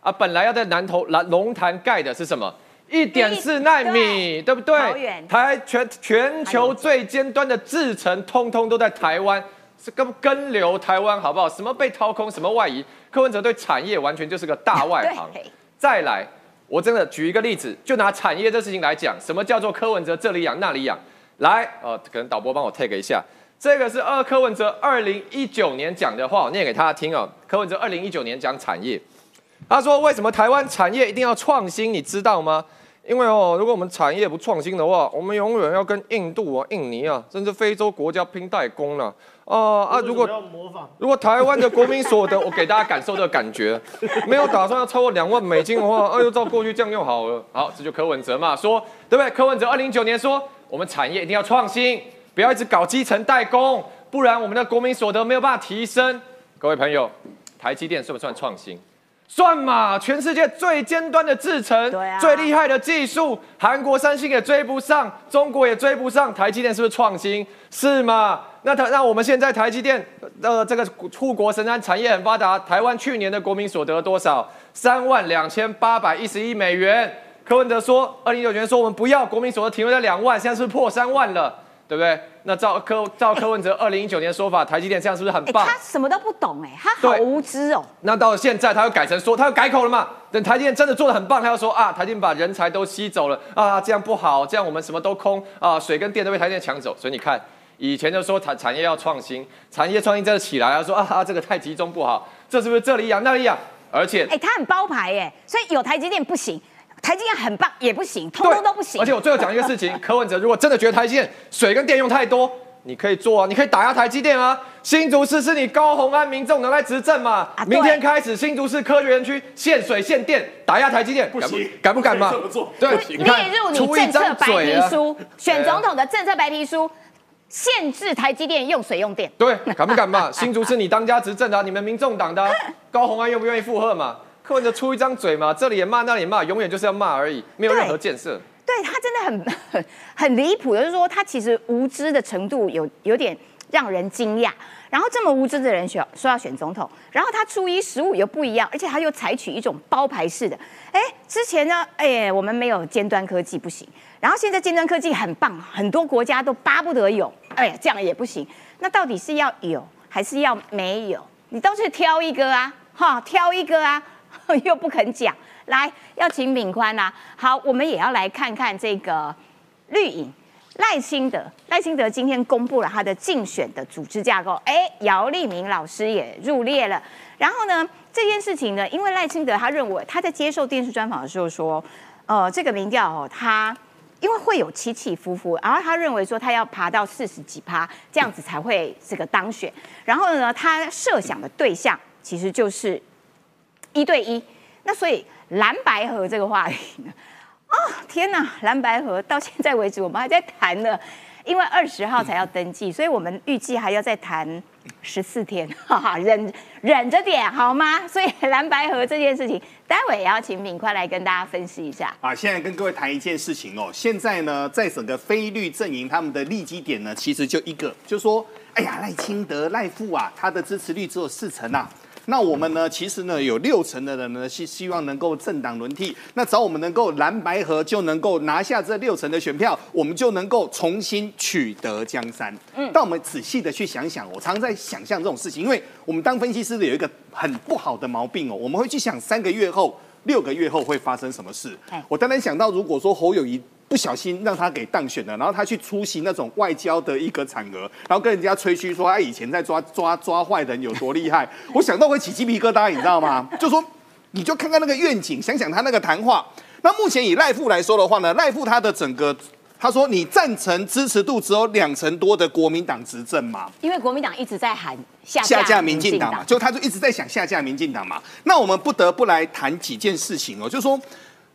啊？本来要在南投南龙潭盖的是什么？一点四纳米，对不对？台全全球最尖端的制程，通通都在台湾，是跟跟流台湾，好不好？什么被掏空，什么外移？柯文哲对产业完全就是个大外行。再来，我真的举一个例子，就拿产业这事情来讲，什么叫做柯文哲这里养那里养？来，呃，可能导播帮我 take 一下，这个是二柯文哲二零一九年讲的话，我念给大家听哦。柯文哲二零一九年讲产业。他说：“为什么台湾产业一定要创新？你知道吗？因为哦，如果我们产业不创新的话，我们永远要跟印度啊、印尼啊，甚至非洲国家拼代工了。啊啊！如果如果台湾的国民所得，我给大家感受这个感觉，没有打算要超过两万美金的话，啊，呦照过去这样用好了。好，这就柯文哲嘛，说对不对？柯文哲二零一九年说，我们产业一定要创新，不要一直搞基层代工，不然我们的国民所得没有办法提升。各位朋友，台积电算不算创新？”算嘛，全世界最尖端的制程，最厉害的技术，韩国三星也追不上，中国也追不上，台积电是不是创新？是嘛？那台那我们现在台积电的这个护国神山产业很发达，台湾去年的国民所得多少？三万两千八百一十一美元。柯文哲说，二零一九年说我们不要国民所得停留在两万，现在是破三万了。对不对？那照柯照柯文哲二零一九年的说法，台积电这样是不是很棒？他什么都不懂哎，他好无知哦。那到现在他又改成说，他又改口了嘛？等台积电真的做的很棒，他又说啊，台积电把人才都吸走了啊，这样不好，这样我们什么都空啊，水跟电都被台积电抢走。所以你看，以前就说产产业要创新，产业创新真的起来了，说啊这个太集中不好，这是不是这里养那里养？而且哎，他很包牌哎，所以有台积电不行。台积电很棒，也不行，通通都不行。而且我最后讲一个事情，柯文哲如果真的觉得台积电水跟电用太多，你可以做啊，你可以打压台积电啊。新竹市是你高鸿安民众能来执政嘛？明天开始，新竹市科学园区限水限电，打压台积电，不行，敢不敢嘛？对，列入你政策白皮书，选总统的政策白皮书，限制台积电用水用电。对，敢不敢嘛？新竹是你当家执政的，你们民众党的 高鸿安愿不愿意附和嘛？柯文哲出一张嘴嘛，这里也骂，那里也骂，永远就是要骂而已，没有任何建设。对他真的很很 很离谱，就是说他其实无知的程度有有点让人惊讶。然后这么无知的人选说要选总统，然后他初一十五又不一样，而且他又采取一种包牌式的。哎，之前呢，哎，我们没有尖端科技不行，然后现在尖端科技很棒，很多国家都巴不得有，哎，这样也不行。那到底是要有还是要没有？你都是挑一个啊，哈，挑一个啊，又不肯讲。来，要请敏宽呐。好，我们也要来看看这个绿营。赖清德，赖清德今天公布了他的竞选的组织架构，哎，姚立明老师也入列了。然后呢，这件事情呢，因为赖清德他认为他在接受电视专访的时候说，呃，这个民调哦，他因为会有起起伏伏，然后他认为说他要爬到四十几趴，这样子才会这个当选。然后呢，他设想的对象其实就是一对一。那所以蓝白河这个话题呢？哦天哪！蓝白河到现在为止，我们还在谈呢，因为二十号才要登记，所以我们预计还要再谈十四天，哈哈，忍忍着点好吗？所以蓝白河这件事情，待会也要请敏快来跟大家分析一下。啊，现在跟各位谈一件事情哦，现在呢，在整个非绿阵营，他们的利基点呢，其实就一个，就是说，哎呀，赖清德、赖富啊，他的支持率只有四成啊。那我们呢？其实呢，有六成的人呢是希望能够政党轮替。那只要我们能够蓝白合，就能够拿下这六成的选票，我们就能够重新取得江山。嗯，但我们仔细的去想想，我常常在想象这种事情，因为我们当分析师的有一个很不好的毛病哦，我们会去想三个月后、六个月后会发生什么事。我当然想到，如果说侯友谊。不小心让他给当选了，然后他去出席那种外交的一个场合，然后跟人家吹嘘说他以前在抓抓抓坏人有多厉害，我想到会起鸡皮疙瘩，你知道吗？就说你就看看那个愿景，想想他那个谈话。那目前以赖富来说的话呢，赖富他的整个他说你赞成支持度只有两成多的国民党执政嘛？因为国民党一直在喊下下架民进党嘛，就他就一直在想下架民进党嘛。那我们不得不来谈几件事情哦，就是说。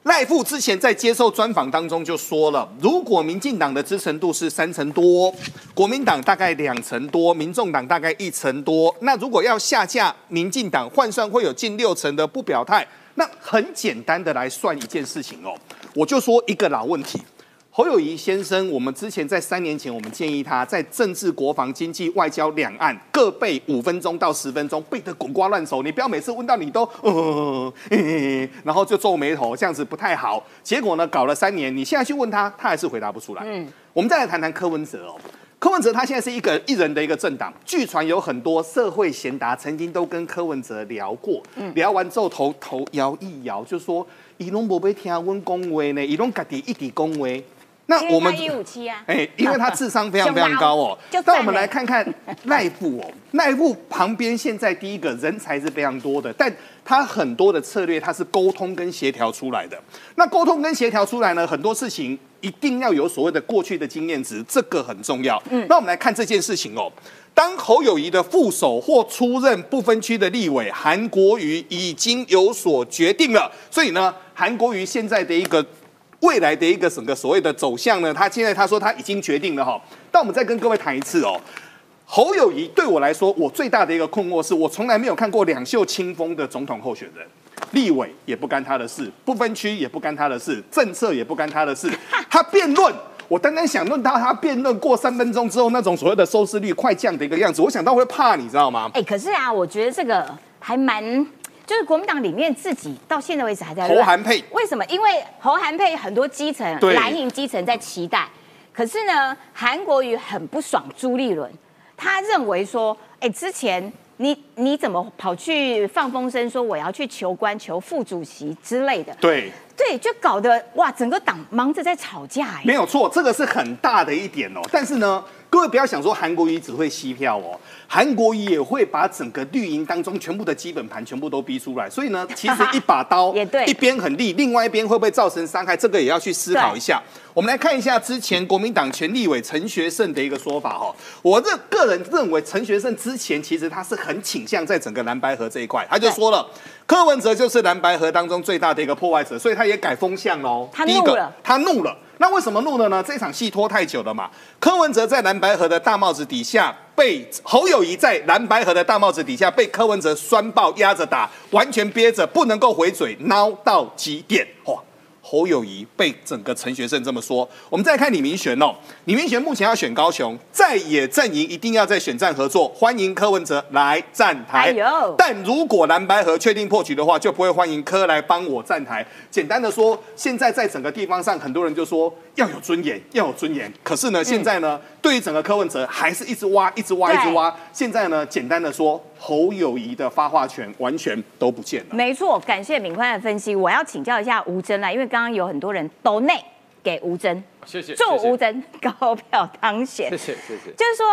赖富之前在接受专访当中就说了，如果民进党的支持度是三成多，国民党大概两成多，民众党大概一成多，那如果要下架民进党，换算会有近六成的不表态。那很简单的来算一件事情哦，我就说一个老问题。侯友谊先生，我们之前在三年前，我们建议他在政治、国防、经济、外交、两岸各背五分钟到十分钟，背得滚瓜烂熟。你不要每次问到你都，然后就皱眉头，这样子不太好。结果呢，搞了三年，你现在去问他，他还是回答不出来。嗯，我们再来谈谈柯文哲哦。柯文哲他现在是一个一人的一个政党，据传有很多社会贤达曾经都跟柯文哲聊过，嗯聊完之后头头摇一摇，就说伊拢无被听阮恭维呢，伊拢家己一直恭维。那我们一五七啊，哎，因为他智商非常非常高哦。那我们来看看赖富哦，赖富旁边现在第一个人才是非常多的，但他很多的策略他是沟通跟协调出来的。那沟通跟协调出来呢，很多事情一定要有所谓的过去的经验值，这个很重要。嗯，那我们来看这件事情哦，当侯友谊的副手或出任不分区的立委韩国瑜已经有所决定了，所以呢，韩国瑜现在的一个。未来的一个整个所谓的走向呢？他现在他说他已经决定了哈。但我们再跟各位谈一次哦。侯友谊对我来说，我最大的一个困惑是我从来没有看过两袖清风的总统候选人，立委也不干他的事，不分区也不干他的事，政策也不干他的事。他辩论，我单单想论到他辩论过三分钟之后那种所谓的收视率快降的一个样子，我想到会怕，你知道吗？哎，可是啊，我觉得这个还蛮。就是国民党里面自己到现在为止还在侯韩配，为什么？因为侯韩配很多基层蓝营基层在期待，可是呢，韩国瑜很不爽朱立伦，他认为说，哎，之前你你怎么跑去放风声说我要去求官求副主席之类的？对对，就搞得哇，整个党忙着在吵架。哎，没有错，这个是很大的一点哦。但是呢，各位不要想说韩国瑜只会吸票哦。韩国瑜也会把整个绿营当中全部的基本盘全部都逼出来，所以呢，其实一把刀，也对，一边很利，另外一边会不会造成伤害？这个也要去思考一下。我们来看一下之前国民党前立委陈学圣的一个说法哈，我这个人认为陈学圣之前其实他是很倾向在整个蓝白河这一块，他就说了，柯文哲就是蓝白河当中最大的一个破坏者，所以他也改风向喽。他怒了，他怒了。那为什么怒了呢？这场戏拖太久了嘛。柯文哲在蓝白河的大帽子底下被侯友谊在蓝白河的大帽子底下被柯文哲拴爆压着打，完全憋着不能够回嘴，孬到极点。哇！侯友谊被整个陈学圣这么说。我们再看李明玄哦，李明玄目前要选高雄，在野阵营一定要在选战合作，欢迎柯文哲来站台。但如果蓝白河确定破局的话，就不会欢迎柯来帮我站台。简单的说，现在在整个地方上，很多人就说要有尊严，要有尊严。可是呢，现在呢，对于整个柯文哲还是一直挖，一直挖，一直挖。现在呢，简单的说，侯友谊的发话权完全都不见了。没错，感谢敏宽的分析。我要请教一下吴真啦，因为刚刚有很多人都内给吴真，谢谢，祝吴真高票当选。谢谢谢谢。就是说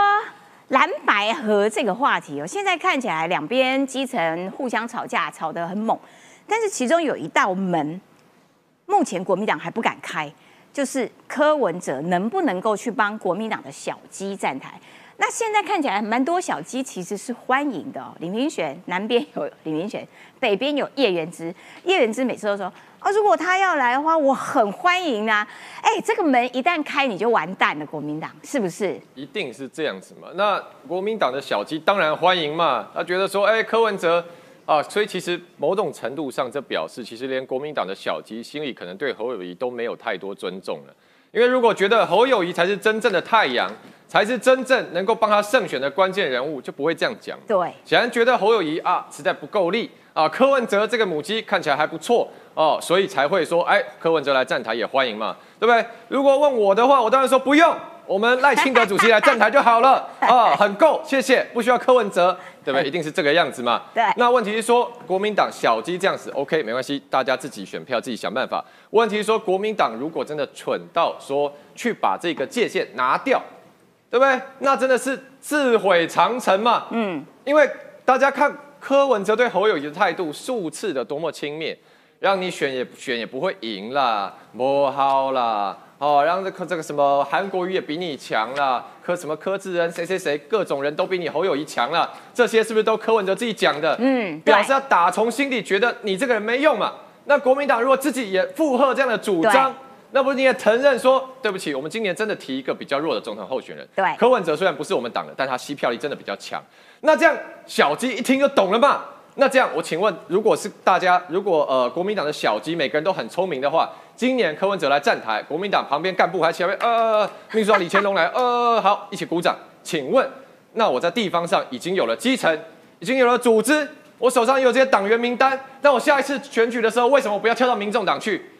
蓝白河这个话题哦，现在看起来两边基层互相吵架，吵得很猛，但是其中有一道门，目前国民党还不敢开，就是柯文哲能不能够去帮国民党的小鸡站台？那现在看起来蛮多小鸡其实是欢迎的哦。李明玄南边有李明玄，北边有叶元之，叶元之每次都说哦，如果他要来的话，我很欢迎啊。哎，这个门一旦开，你就完蛋了，国民党是不是？一定是这样子嘛？那国民党的小鸡当然欢迎嘛，他觉得说，哎，柯文哲啊，所以其实某种程度上，这表示其实连国民党的小鸡心里可能对侯友谊都没有太多尊重了。因为如果觉得侯友谊才是真正的太阳，才是真正能够帮他胜选的关键人物，就不会这样讲。对，显然觉得侯友谊啊实在不够力啊，柯文哲这个母鸡看起来还不错哦，所以才会说，哎，柯文哲来站台也欢迎嘛，对不对？如果问我的话，我当然说不用，我们赖清德主席来站台就好了 啊，很够，谢谢，不需要柯文哲，对不对？一定是这个样子嘛。对那问题是说，国民党小鸡这样子，OK，没关系，大家自己选票，自己想办法。问题是说，国民党如果真的蠢到说去把这个界限拿掉，对不对？那真的是自毁长城嘛。嗯，因为大家看柯文哲对侯友谊的态度数次的多么轻蔑，让你选也选也不会赢啦，不好啦，哦，让这个这个什么韩国瑜也比你强啦，柯什么柯志恩谁谁谁各种人都比你侯友谊强啦，这些是不是都柯文哲自己讲的？嗯表示要打从心底觉得你这个人没用嘛。那国民党如果自己也附和这样的主张对，那不是你也承认说，对不起，我们今年真的提一个比较弱的总统候选人。对柯文哲虽然不是我们党的，但他吸票力真的比较强。那这样小鸡一听就懂了嘛？那这样我请问，如果是大家，如果呃国民党的小鸡每个人都很聪明的话，今年柯文哲来站台，国民党旁边干部还前面呃秘书长李乾隆来呃好一起鼓掌。请问，那我在地方上已经有了基层，已经有了组织，我手上也有这些党员名单，那我下一次选举的时候，为什么不要跳到民众党去？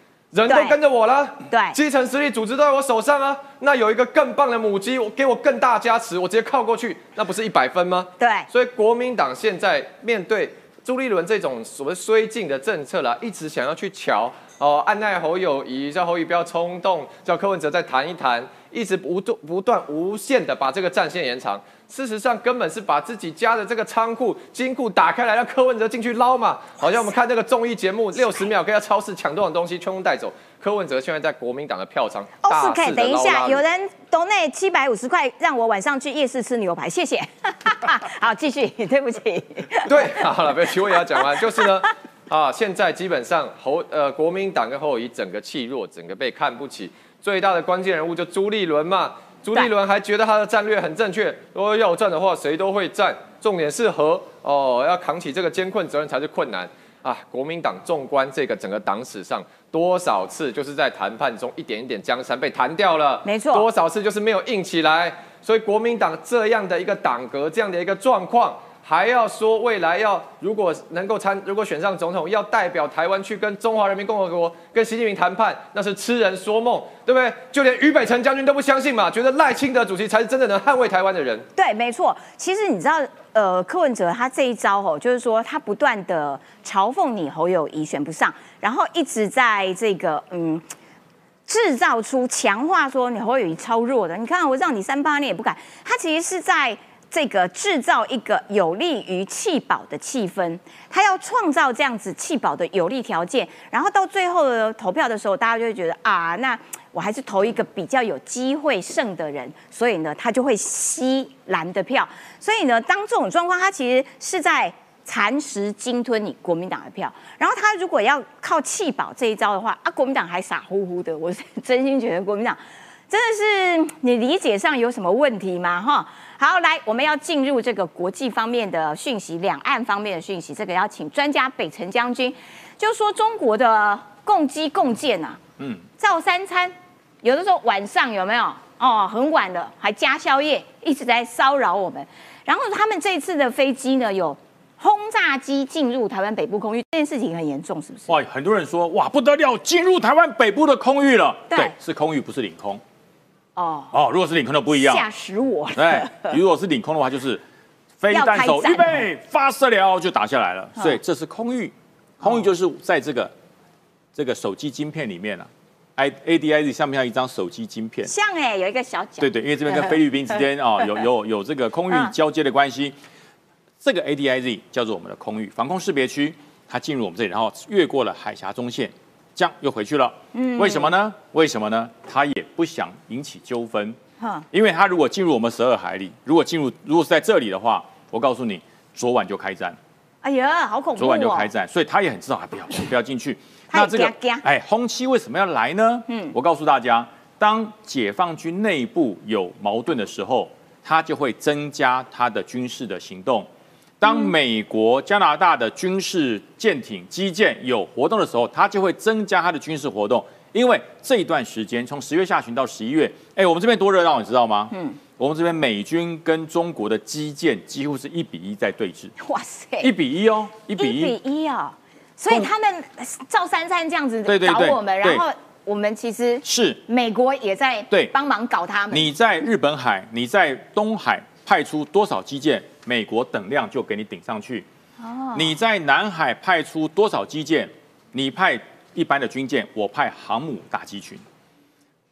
人都跟着我了，对基层实力组织都在我手上啊。那有一个更棒的母鸡，我给我更大加持，我直接靠过去，那不是一百分吗？对，所以国民党现在面对朱立伦这种所谓绥靖的政策啦，一直想要去瞧哦，按耐侯友谊，叫侯友谊不要冲动，叫柯文哲再谈一谈，一直不断不断无限的把这个战线延长。事实上，根本是把自己家的这个仓库金库打开来，让柯文哲进去捞嘛。好像我们看这个综艺节目，六十秒可以在超市抢多少东西，全部带走。柯文哲现在在国民党的票仓哦，是大可以。肆的捞等一下，有人投那七百五十块，让我晚上去夜市吃牛排，谢谢。好，继续，对不起。对，好了，不要我也要讲完，就是呢，啊，现在基本上侯呃国民党跟侯友谊整个气弱，整个被看不起，最大的关键人物就朱立伦嘛。朱立伦还觉得他的战略很正确，说要战的话谁都会战，重点是和哦要扛起这个艰困责任才是困难啊。国民党纵观这个整个党史上，多少次就是在谈判中一点一点江山被弹掉了，没错多少次就是没有硬起来，所以国民党这样的一个党格，这样的一个状况。还要说未来要如果能够参，如果选上总统，要代表台湾去跟中华人民共和国、跟习近平谈判，那是痴人说梦，对不对？就连俞北辰将军都不相信嘛，觉得赖清德主席才是真正能捍卫台湾的人。对，没错。其实你知道，呃，柯文哲他这一招哦，就是说他不断的嘲讽你侯友谊选不上，然后一直在这个嗯。制造出强化说你侯友谊超弱的，你看我让你三八你也不敢，他其实是在这个制造一个有利于弃保的气氛，他要创造这样子弃保的有利条件，然后到最后的投票的时候，大家就会觉得啊，那我还是投一个比较有机会胜的人，所以呢，他就会吸蓝的票，所以呢，当这种状况，他其实是在。蚕食鲸吞你国民党的票，然后他如果要靠弃保这一招的话，啊，国民党还傻乎乎的，我是真心觉得国民党真的是你理解上有什么问题吗？哈，好，来，我们要进入这个国际方面的讯息，两岸方面的讯息，这个要请专家北辰将军，就说中国的共机共建啊，嗯，造三餐，有的时候晚上有没有？哦，很晚了还加宵夜，一直在骚扰我们。然后他们这次的飞机呢，有轰炸机进入台湾北部空域，这件事情很严重，是不是？哇，很多人说哇不得了，进入台湾北部的空域了。对，是空域，不是领空。哦哦，如果是领空的不一样，吓死我了。对，如果是领空的话，就是飞弹手预备发射了就打下来了，所以这是空域。空域就是在这个这个手机晶片里面了。I A D I Z 像不像一张手机晶片？像哎，有一个小角。对对，因为这边跟菲律宾之间 哦，有有有这个空域交接的关系。这个 A D I Z 叫做我们的空域防空识别区，它进入我们这里，然后越过了海峡中线，这样又回去了。嗯，为什么呢？为什么呢？他也不想引起纠纷。哈，因为他如果进入我们十二海里，如果进入如果是在这里的话，我告诉你，昨晚就开战。哎呀，好恐怖！昨晚就开战，所以他也很知道，不要不要进去。那这个哎，轰七为什么要来呢？嗯，我告诉大家，当解放军内部有矛盾的时候，他就会增加他的军事的行动。当美国、加拿大的军事舰艇、基建有活动的时候，它就会增加它的军事活动。因为这一段时间，从十月下旬到十一月，哎，我们这边多热闹，你知道吗？嗯，我们这边美军跟中国的基建几乎是一比一在对峙。哇塞，一比一哦，一比一，一比一啊。所以他们赵珊珊这样子搞我们，然后我们其实是美国也在对帮忙搞他们。你在日本海，你在东海派出多少基建，美国等量就给你顶上去。哦，你在南海派出多少基建，你派一般的军舰，我派航母打击群，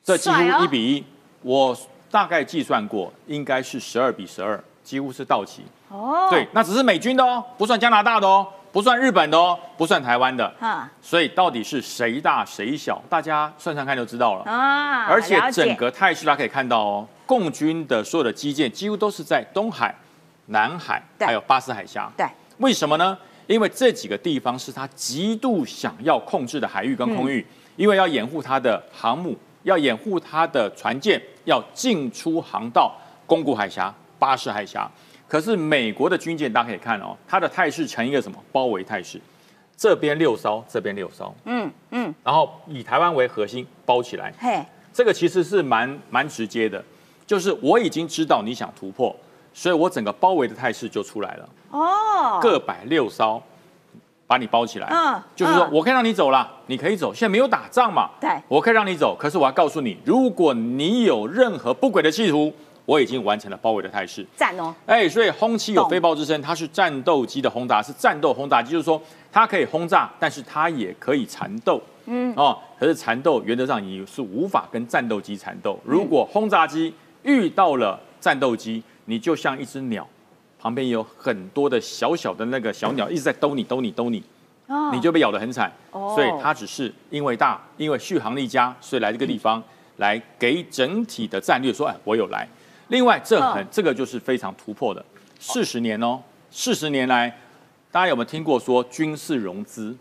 这几乎一比一。我大概计算过，应该是十二比十二，几乎是到齐。哦，对，那只是美军的哦，不算加拿大的哦。不算日本的哦，不算台湾的，所以到底是谁大谁小，大家算算看就知道了啊。而且整个态势大家可以看到哦，共军的所有的基建几乎都是在东海、南海，还有巴士海峡。对，为什么呢？因为这几个地方是他极度想要控制的海域跟空域，因为要掩护他的航母，要掩护他的船舰，要进出航道，宫古海峡、巴士海峡。可是美国的军舰，大家可以看哦，它的态势呈一个什么包围态势？这边六艘，这边六艘，嗯嗯，然后以台湾为核心包起来。嘿，这个其实是蛮蛮直接的，就是我已经知道你想突破，所以我整个包围的态势就出来了。哦，各摆六艘，把你包起来。嗯，就是说我可以让你走了，你可以走。现在没有打仗嘛？对，我可以让你走，可是我要告诉你，如果你有任何不轨的企图。我已经完成了包围的态势，战哦，哎，所以轰七有飞豹之称，它是战斗机的轰炸，是战斗轰炸机，就是说它可以轰炸，但是它也可以缠斗，嗯哦，可是缠斗原则上你是无法跟战斗机缠斗。如果轰炸机遇到了战斗机，你就像一只鸟，旁边有很多的小小的那个小鸟一直在兜你兜你兜你，哦，你就被咬得很惨。哦，所以它只是因为大，因为续航力佳，所以来这个地方来给整体的战略说，哎，我有来。另外，这很这个就是非常突破的。四十年哦，四十年来，大家有没有听过说军事融资？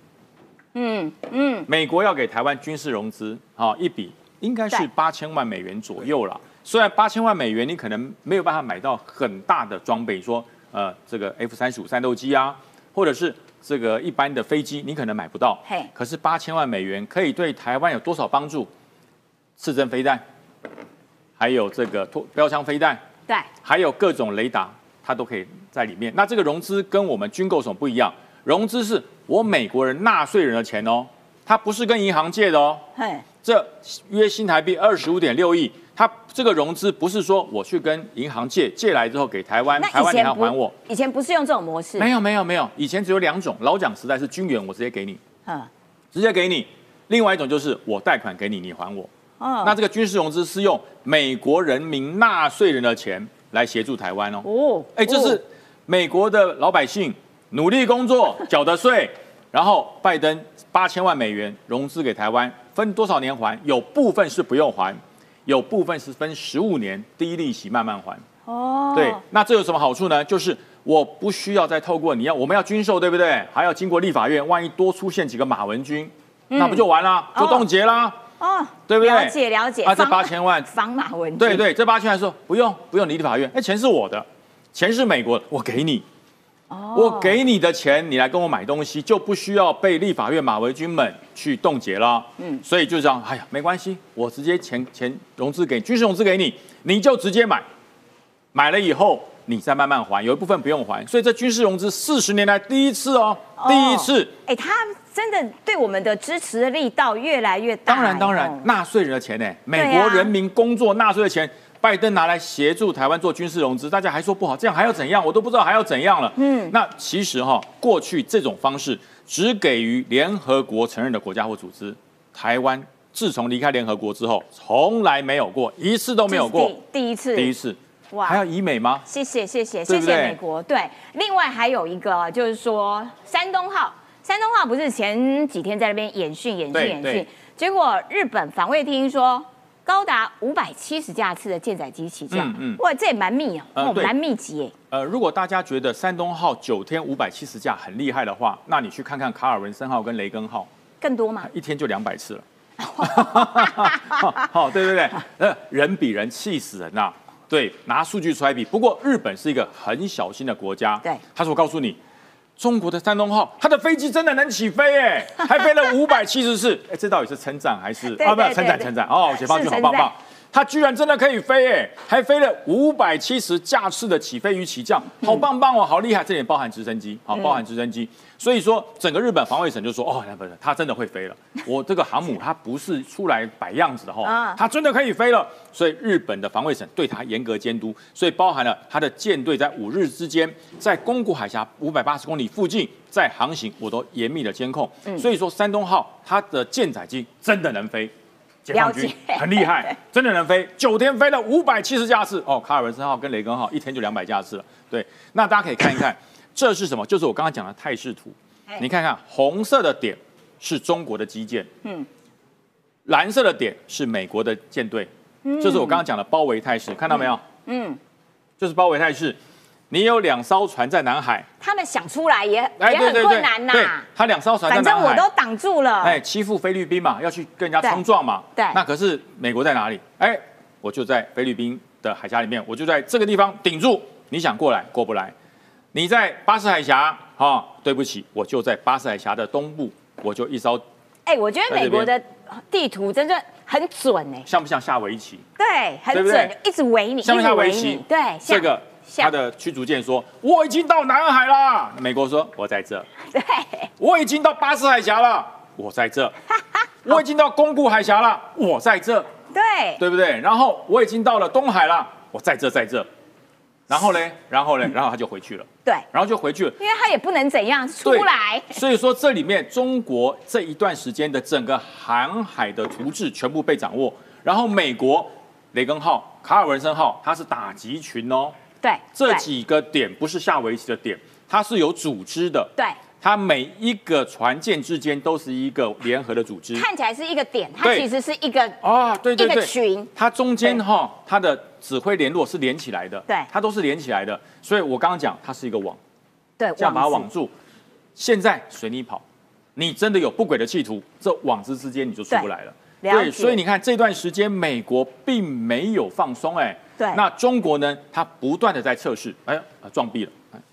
嗯嗯，美国要给台湾军事融资，啊，一笔应该是八千万美元左右了。虽然八千万美元你可能没有办法买到很大的装备，说呃这个 F 三十五战斗机啊，或者是这个一般的飞机，你可能买不到。嘿，可是八千万美元可以对台湾有多少帮助？刺针飞弹。还有这个标枪飞弹，对，还有各种雷达，它都可以在里面。那这个融资跟我们军购所不一样，融资是我美国人纳税人的钱哦，它不是跟银行借的哦。嘿，这约新台币二十五点六亿，它这个融资不是说我去跟银行借，借来之后给台湾，台湾银行还我。以前不是用这种模式？没有没有没有，以前只有两种，老蒋时代是军援，我直接给你，嗯，直接给你。另外一种就是我贷款给你，你还我。那这个军事融资是用美国人民纳税人的钱来协助台湾哦。哦，哎，这是美国的老百姓努力工作缴的税，然后拜登八千万美元融资给台湾，分多少年还？有部分是不用还，有部分是分十五年低利息慢慢还。哦，对，那这有什么好处呢？就是我不需要再透过你要我们要军售，对不对？还要经过立法院，万一多出现几个马文军，那不就完了？就冻结啦。哦，对不对？了解了解。啊，这八千万防马文对对，这八千万说不用不用，立法院，那钱是我的，钱是美国的，我给你。我给你的钱，你来跟我买东西，就不需要被立法院马维军们去冻结了。嗯，所以就这样，哎呀，没关系，我直接钱钱融资给军事融资给你，你就直接买，买了以后你再慢慢还，有一部分不用还。所以这军事融资四十年来第一次哦，第一次。哎，他真的对我们的支持的力道越来越大。当然当然，纳税人的钱呢，美国人民工作纳税的钱。拜登拿来协助台湾做军事融资，大家还说不好，这样还要怎样？我都不知道还要怎样了。嗯，那其实哈，过去这种方式只给予联合国承认的国家或组织，台湾自从离开联合国之后，从来没有过一次都没有过，第一次，第一次，哇，还要以美吗？谢谢谢谢谢谢美国。对，另外还有一个就是说，山东号，山东号不是前几天在那边演训演训演训，结果日本防卫厅说。高达五百七十架次的舰载机起降，哇，这也蛮密哦，蛮密集耶。呃，如果大家觉得山东号九天五百七十架很厉害的话，那你去看看卡尔文森号跟雷根号，更多吗？一天就两百次了。好，对对对，呃，人比人气死人呐。对，拿数据出来比。不过日本是一个很小心的国家。对，他说我告诉你。中国的山东号，它的飞机真的能起飞哎，还飞了五百七十次，哎，这到底是成长还是啊？不要称赞称赞哦，解放军好棒棒。它居然真的可以飞哎，还飞了五百七十架次的起飞与起降，好棒棒哦，好厉害！这里包含直升机，好包含直升机。所以说，整个日本防卫省就说，哦，不是，它真的会飞了。我这个航母它不是出来摆样子的哈，它真的可以飞了。所以日本的防卫省对它严格监督，所以包含了它的舰队在五日之间在宫古海峡五百八十公里附近在航行，我都严密的监控。所以说，山东号它的舰载机真的能飞。解放军很厉害，真的能飞，九天飞了五百七十架次哦。卡尔文森号跟雷根号一天就两百架次了。对，那大家可以看一看，这是什么？就是我刚刚讲的态势图。你看看，红色的点是中国的基建，嗯，蓝色的点是美国的舰队，这是我刚刚讲的包围态势，看到没有？嗯，就是包围态势。你有两艘船在南海，他们想出来也也很困难呐。对，他两艘船在南海，反正我都挡住了。哎，欺负菲律宾嘛，要去跟人家冲撞嘛。对。那可是美国在哪里？哎，我就在菲律宾的海峡里面，我就在这个地方顶住。你想过来过不来？你在巴士海峡，哈，对不起，我就在巴士海峡的东部，我就一艘。哎，我觉得美国的地图真的很准哎。像不像下围棋？对，很准，一直围你，像不像围棋？对，这个。他的驱逐舰说：“我已经到南海了。”美国说：“我在这。”对，我已经到巴士海峡了。我在这。我已经到宫古海峡了。我在这。对，对不对？然后我已经到了东海了。我在这，在这。然后呢？然后呢？然后他就回去了。对，然后就回去了，因为他也不能怎样出来。所以说，这里面中国这一段时间的整个航海的图志全部被掌握。然后美国雷根号、卡尔文森号，它是打击群哦。对，这几个点不是下围棋的点，它是有组织的。对，它每一个船舰之间都是一个联合的组织。看起来是一个点，它其实是一个啊，对对对，群。它中间哈，它的指挥联络是连起来的。对，它都是连起来的。所以我刚刚讲，它是一个网。对，这样把它网住。现在随你跑，你真的有不轨的企图，这网子之间你就出不来了。对，所以你看这段时间，美国并没有放松，哎，对。那中国呢？它不断的在测试，哎呀，撞壁了，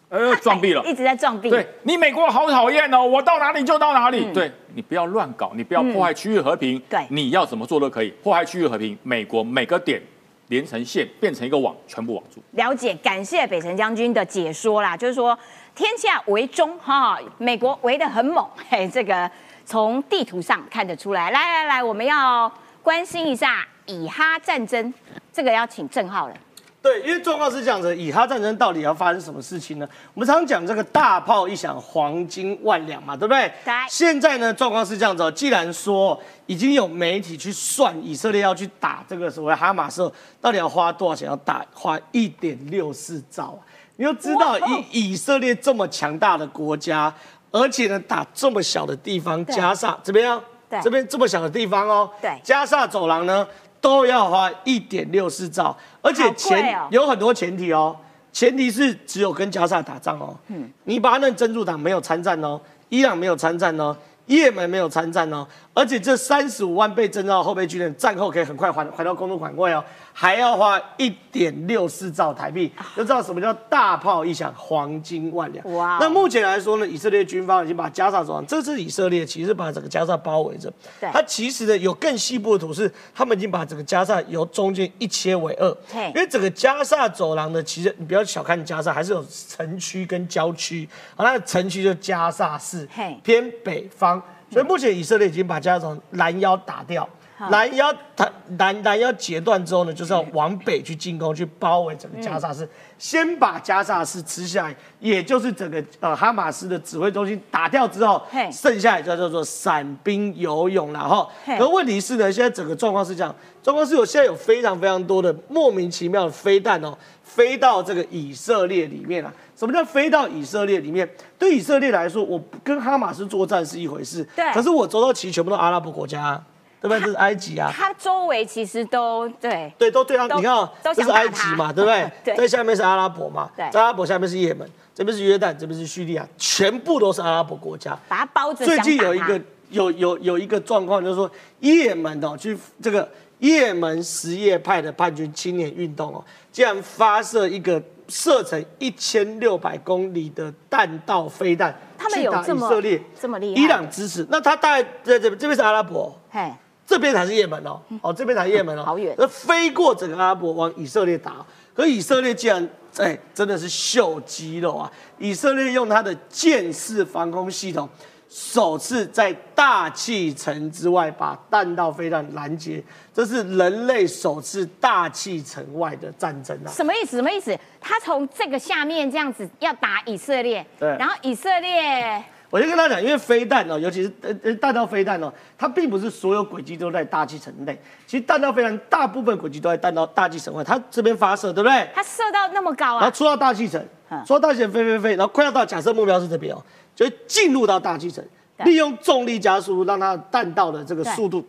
呃，撞壁了，一直在撞壁。对你美国好讨厌哦，我到哪里就到哪里。对你不要乱搞，你不要破坏区域和平。对，你要怎么做都可以，破坏区域和平，美国每个点连成线，变成一个网，全部网住。了解，感谢北辰将军的解说啦，就是说天下为中哈，美国围得很猛，嘿，这个。从地图上看得出来，来来来，我们要关心一下以哈战争，这个要请郑浩了。对，因为状况是这样子，以哈战争到底要发生什么事情呢？我们常常讲这个大炮一响，黄金万两嘛，对不对？对。现在呢，状况是这样子，既然说已经有媒体去算以色列要去打这个所谓哈马斯，到底要花多少钱？要打花一点六四兆啊！你要知道，以以色列这么强大的国家。而且呢，打这么小的地方，加萨怎么样？对，这边这么小的地方哦，对，加萨走廊呢都要花一点六四兆，而且前有很多前提哦，前提是只有跟加沙打仗哦，嗯，黎巴嫩真主党没有参战哦，伊朗没有参战哦，也门没有参战哦，而且这三十五万被征召后备军人战后可以很快还还到公路款位哦，还要花一点六四兆台币，就知道什么叫大炮一响，黄金万两。哇哦那目前来说呢，以色列军方已经把加沙走廊，这次以色列其实把整个加沙包围着。对它其实呢有更细部的图是，他们已经把整个加沙由中间一切为二。嘿因为整个加沙走廊呢，其实你不要小看加沙，还是有城区跟郊区。好，那城区就加沙市，偏北方。所以目前以色列已经把加沙走廊拦腰打掉。好拦腰拦拦拦腰截断之后呢，就是要往北去进攻，去包围整个加沙市，先把加沙市吃下来，也就是整个呃哈马斯的指挥中心打掉之后，剩下来就叫做散兵游泳了哈。嘿。可问题是呢，现在整个状况是这样，状况是有现在有非常非常多的莫名其妙的飞弹哦，飞到这个以色列里面啊。什么叫飞到以色列里面？对以色列来说，我跟哈马斯作战是一回事，对。可是我周到其实全部都阿拉伯国家、啊，对不对？这是埃及啊，它周围其实都对对，都对啊。你看哦，这是埃及嘛，对不对？对在下面是阿拉伯嘛，对在阿拉伯下面是也门，这边是约旦，这边是叙利亚，全部都是阿拉伯国家。把它包着。最近有一个有有有一个状况，就是说也门哦，去这个也门什叶派的叛军青年运动哦，竟然发射一个射程一千六百公里的弹道飞弹，他们有这么以色列，这么厉害伊朗支持，那他大概在这边这边是阿拉伯。嘿，这边才是也门哦，哦，这边才是也门哦，好远那飞过整个阿拉伯往以色列打，可以色列竟然哎真的是秀肌肉啊！以色列用它的剑式防空系统，首次在大气层之外把弹道飞弹拦截，这是人类首次大气层外的战争啊！什么意思？什么意思？他从这个下面这样子要打以色列，对然后以色列我就跟他讲，因为飞弹哦，尤其是呃呃弹道飞弹哦，它并不是所有轨迹都在大气层内，其实弹道飞弹大部分轨迹都在弹道大气层外，它这边发射，对不对？它射到那么高啊，然后出到大气层嗯，出到大气层飞飞飞，然后快要到假设目标是这边哦，就会进入到大气层，利用重力加速度让它的弹道的这个速度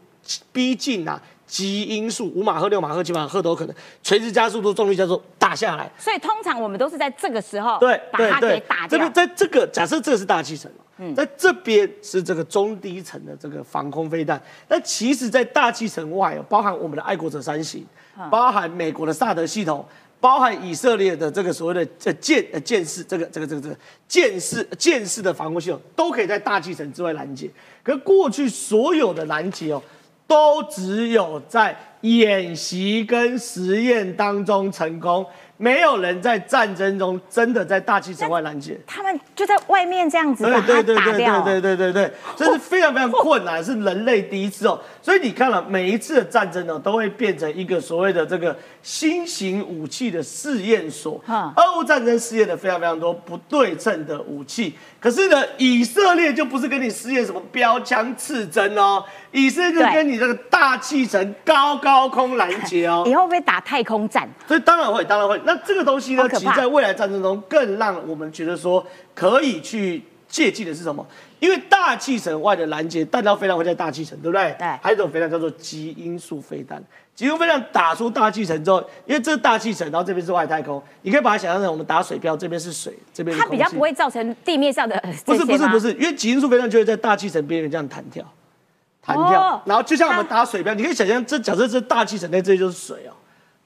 逼近啊极音速五马赫、六马赫、七马赫都有可能，垂直加速度、重力加速打下来。所以通常我们都是在这个时候对把它给打，掉。这个。在这个假设这个是大气层，嗯在这边是这个中低层的这个防空飞弹，那其实，在大气层外哦，包含我们的爱国者三型，嗯包含美国的萨德系统。包含以色列的这个所谓的这剑呃剑式这个这个这个这个剑式剑式的防空系统，都可以在大气层之外拦截。可过去所有的拦截哦，都只有在演习跟实验当中成功，没有人在战争中真的在大气层外拦截。他们就在外面这样子把它对对对对对对对对，这是非常非常困难，是人类第一次哦。所以你看了每一次的战争呢，都会变成一个所谓的这个新型武器的试验所。哈俄乌战争试验的非常非常多不对称的武器，可是呢，以色列就不是跟你试验什么标枪刺针哦，以色列就跟你这个大气层高高空拦截哦。以后会不会打太空战？所以当然会，当然会。那这个东西呢，其实在未来战争中更让我们觉得说可以去借鉴的是什么？因为大气层外的拦截弹道飞弹会在大气层，对不对？对。还有一种飞弹叫做极音速飞弹。极音速飞弹打出大气层之后，因为这是大气层，然后这边是外太空，你可以把它想象成我们打水漂，这边是水，这边它比较不会造成地面上的 不是不是不是，因为极音速飞弹就会在大气层边缘这样弹跳，弹跳，哦。然后就像我们打水漂，你可以想象这假设这大气层内这就是水哦，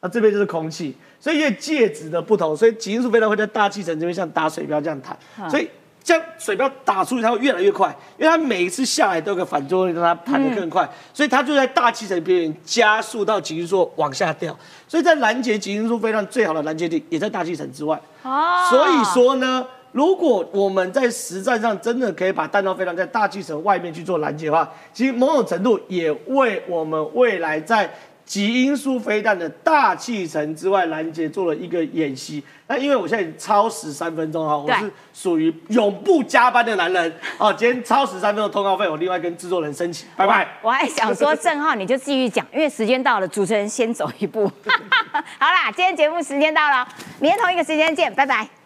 那这边就是空气，所以因为介质的不同，所以极音速飞弹会在大气层这边像打水漂这样弹，嗯所以这样水漂打出去它会越来越快，因为它每一次下来都有个反作用力让它弹得更快，所以它就在大气层边缘加速到极音速往下掉，所以在拦截极音速飞弹最好的拦截点也在大气层之外。哦所以说呢，如果我们在实战上真的可以把弹道飞弹在大气层外面去做拦截的话，其实某种程度也为我们未来在极音速飞弹的大气层之外拦截做了一个演习。那因为我现在超时三分钟哈，我对是属于永不加班的男人哦。今天超时三分钟通告费，我另外跟制作人申请，拜拜。我还想说，郑浩你就继续讲，因为时间到了，主持人先走一步。好啦，今天节目时间到了，明天同一个时间见，拜拜。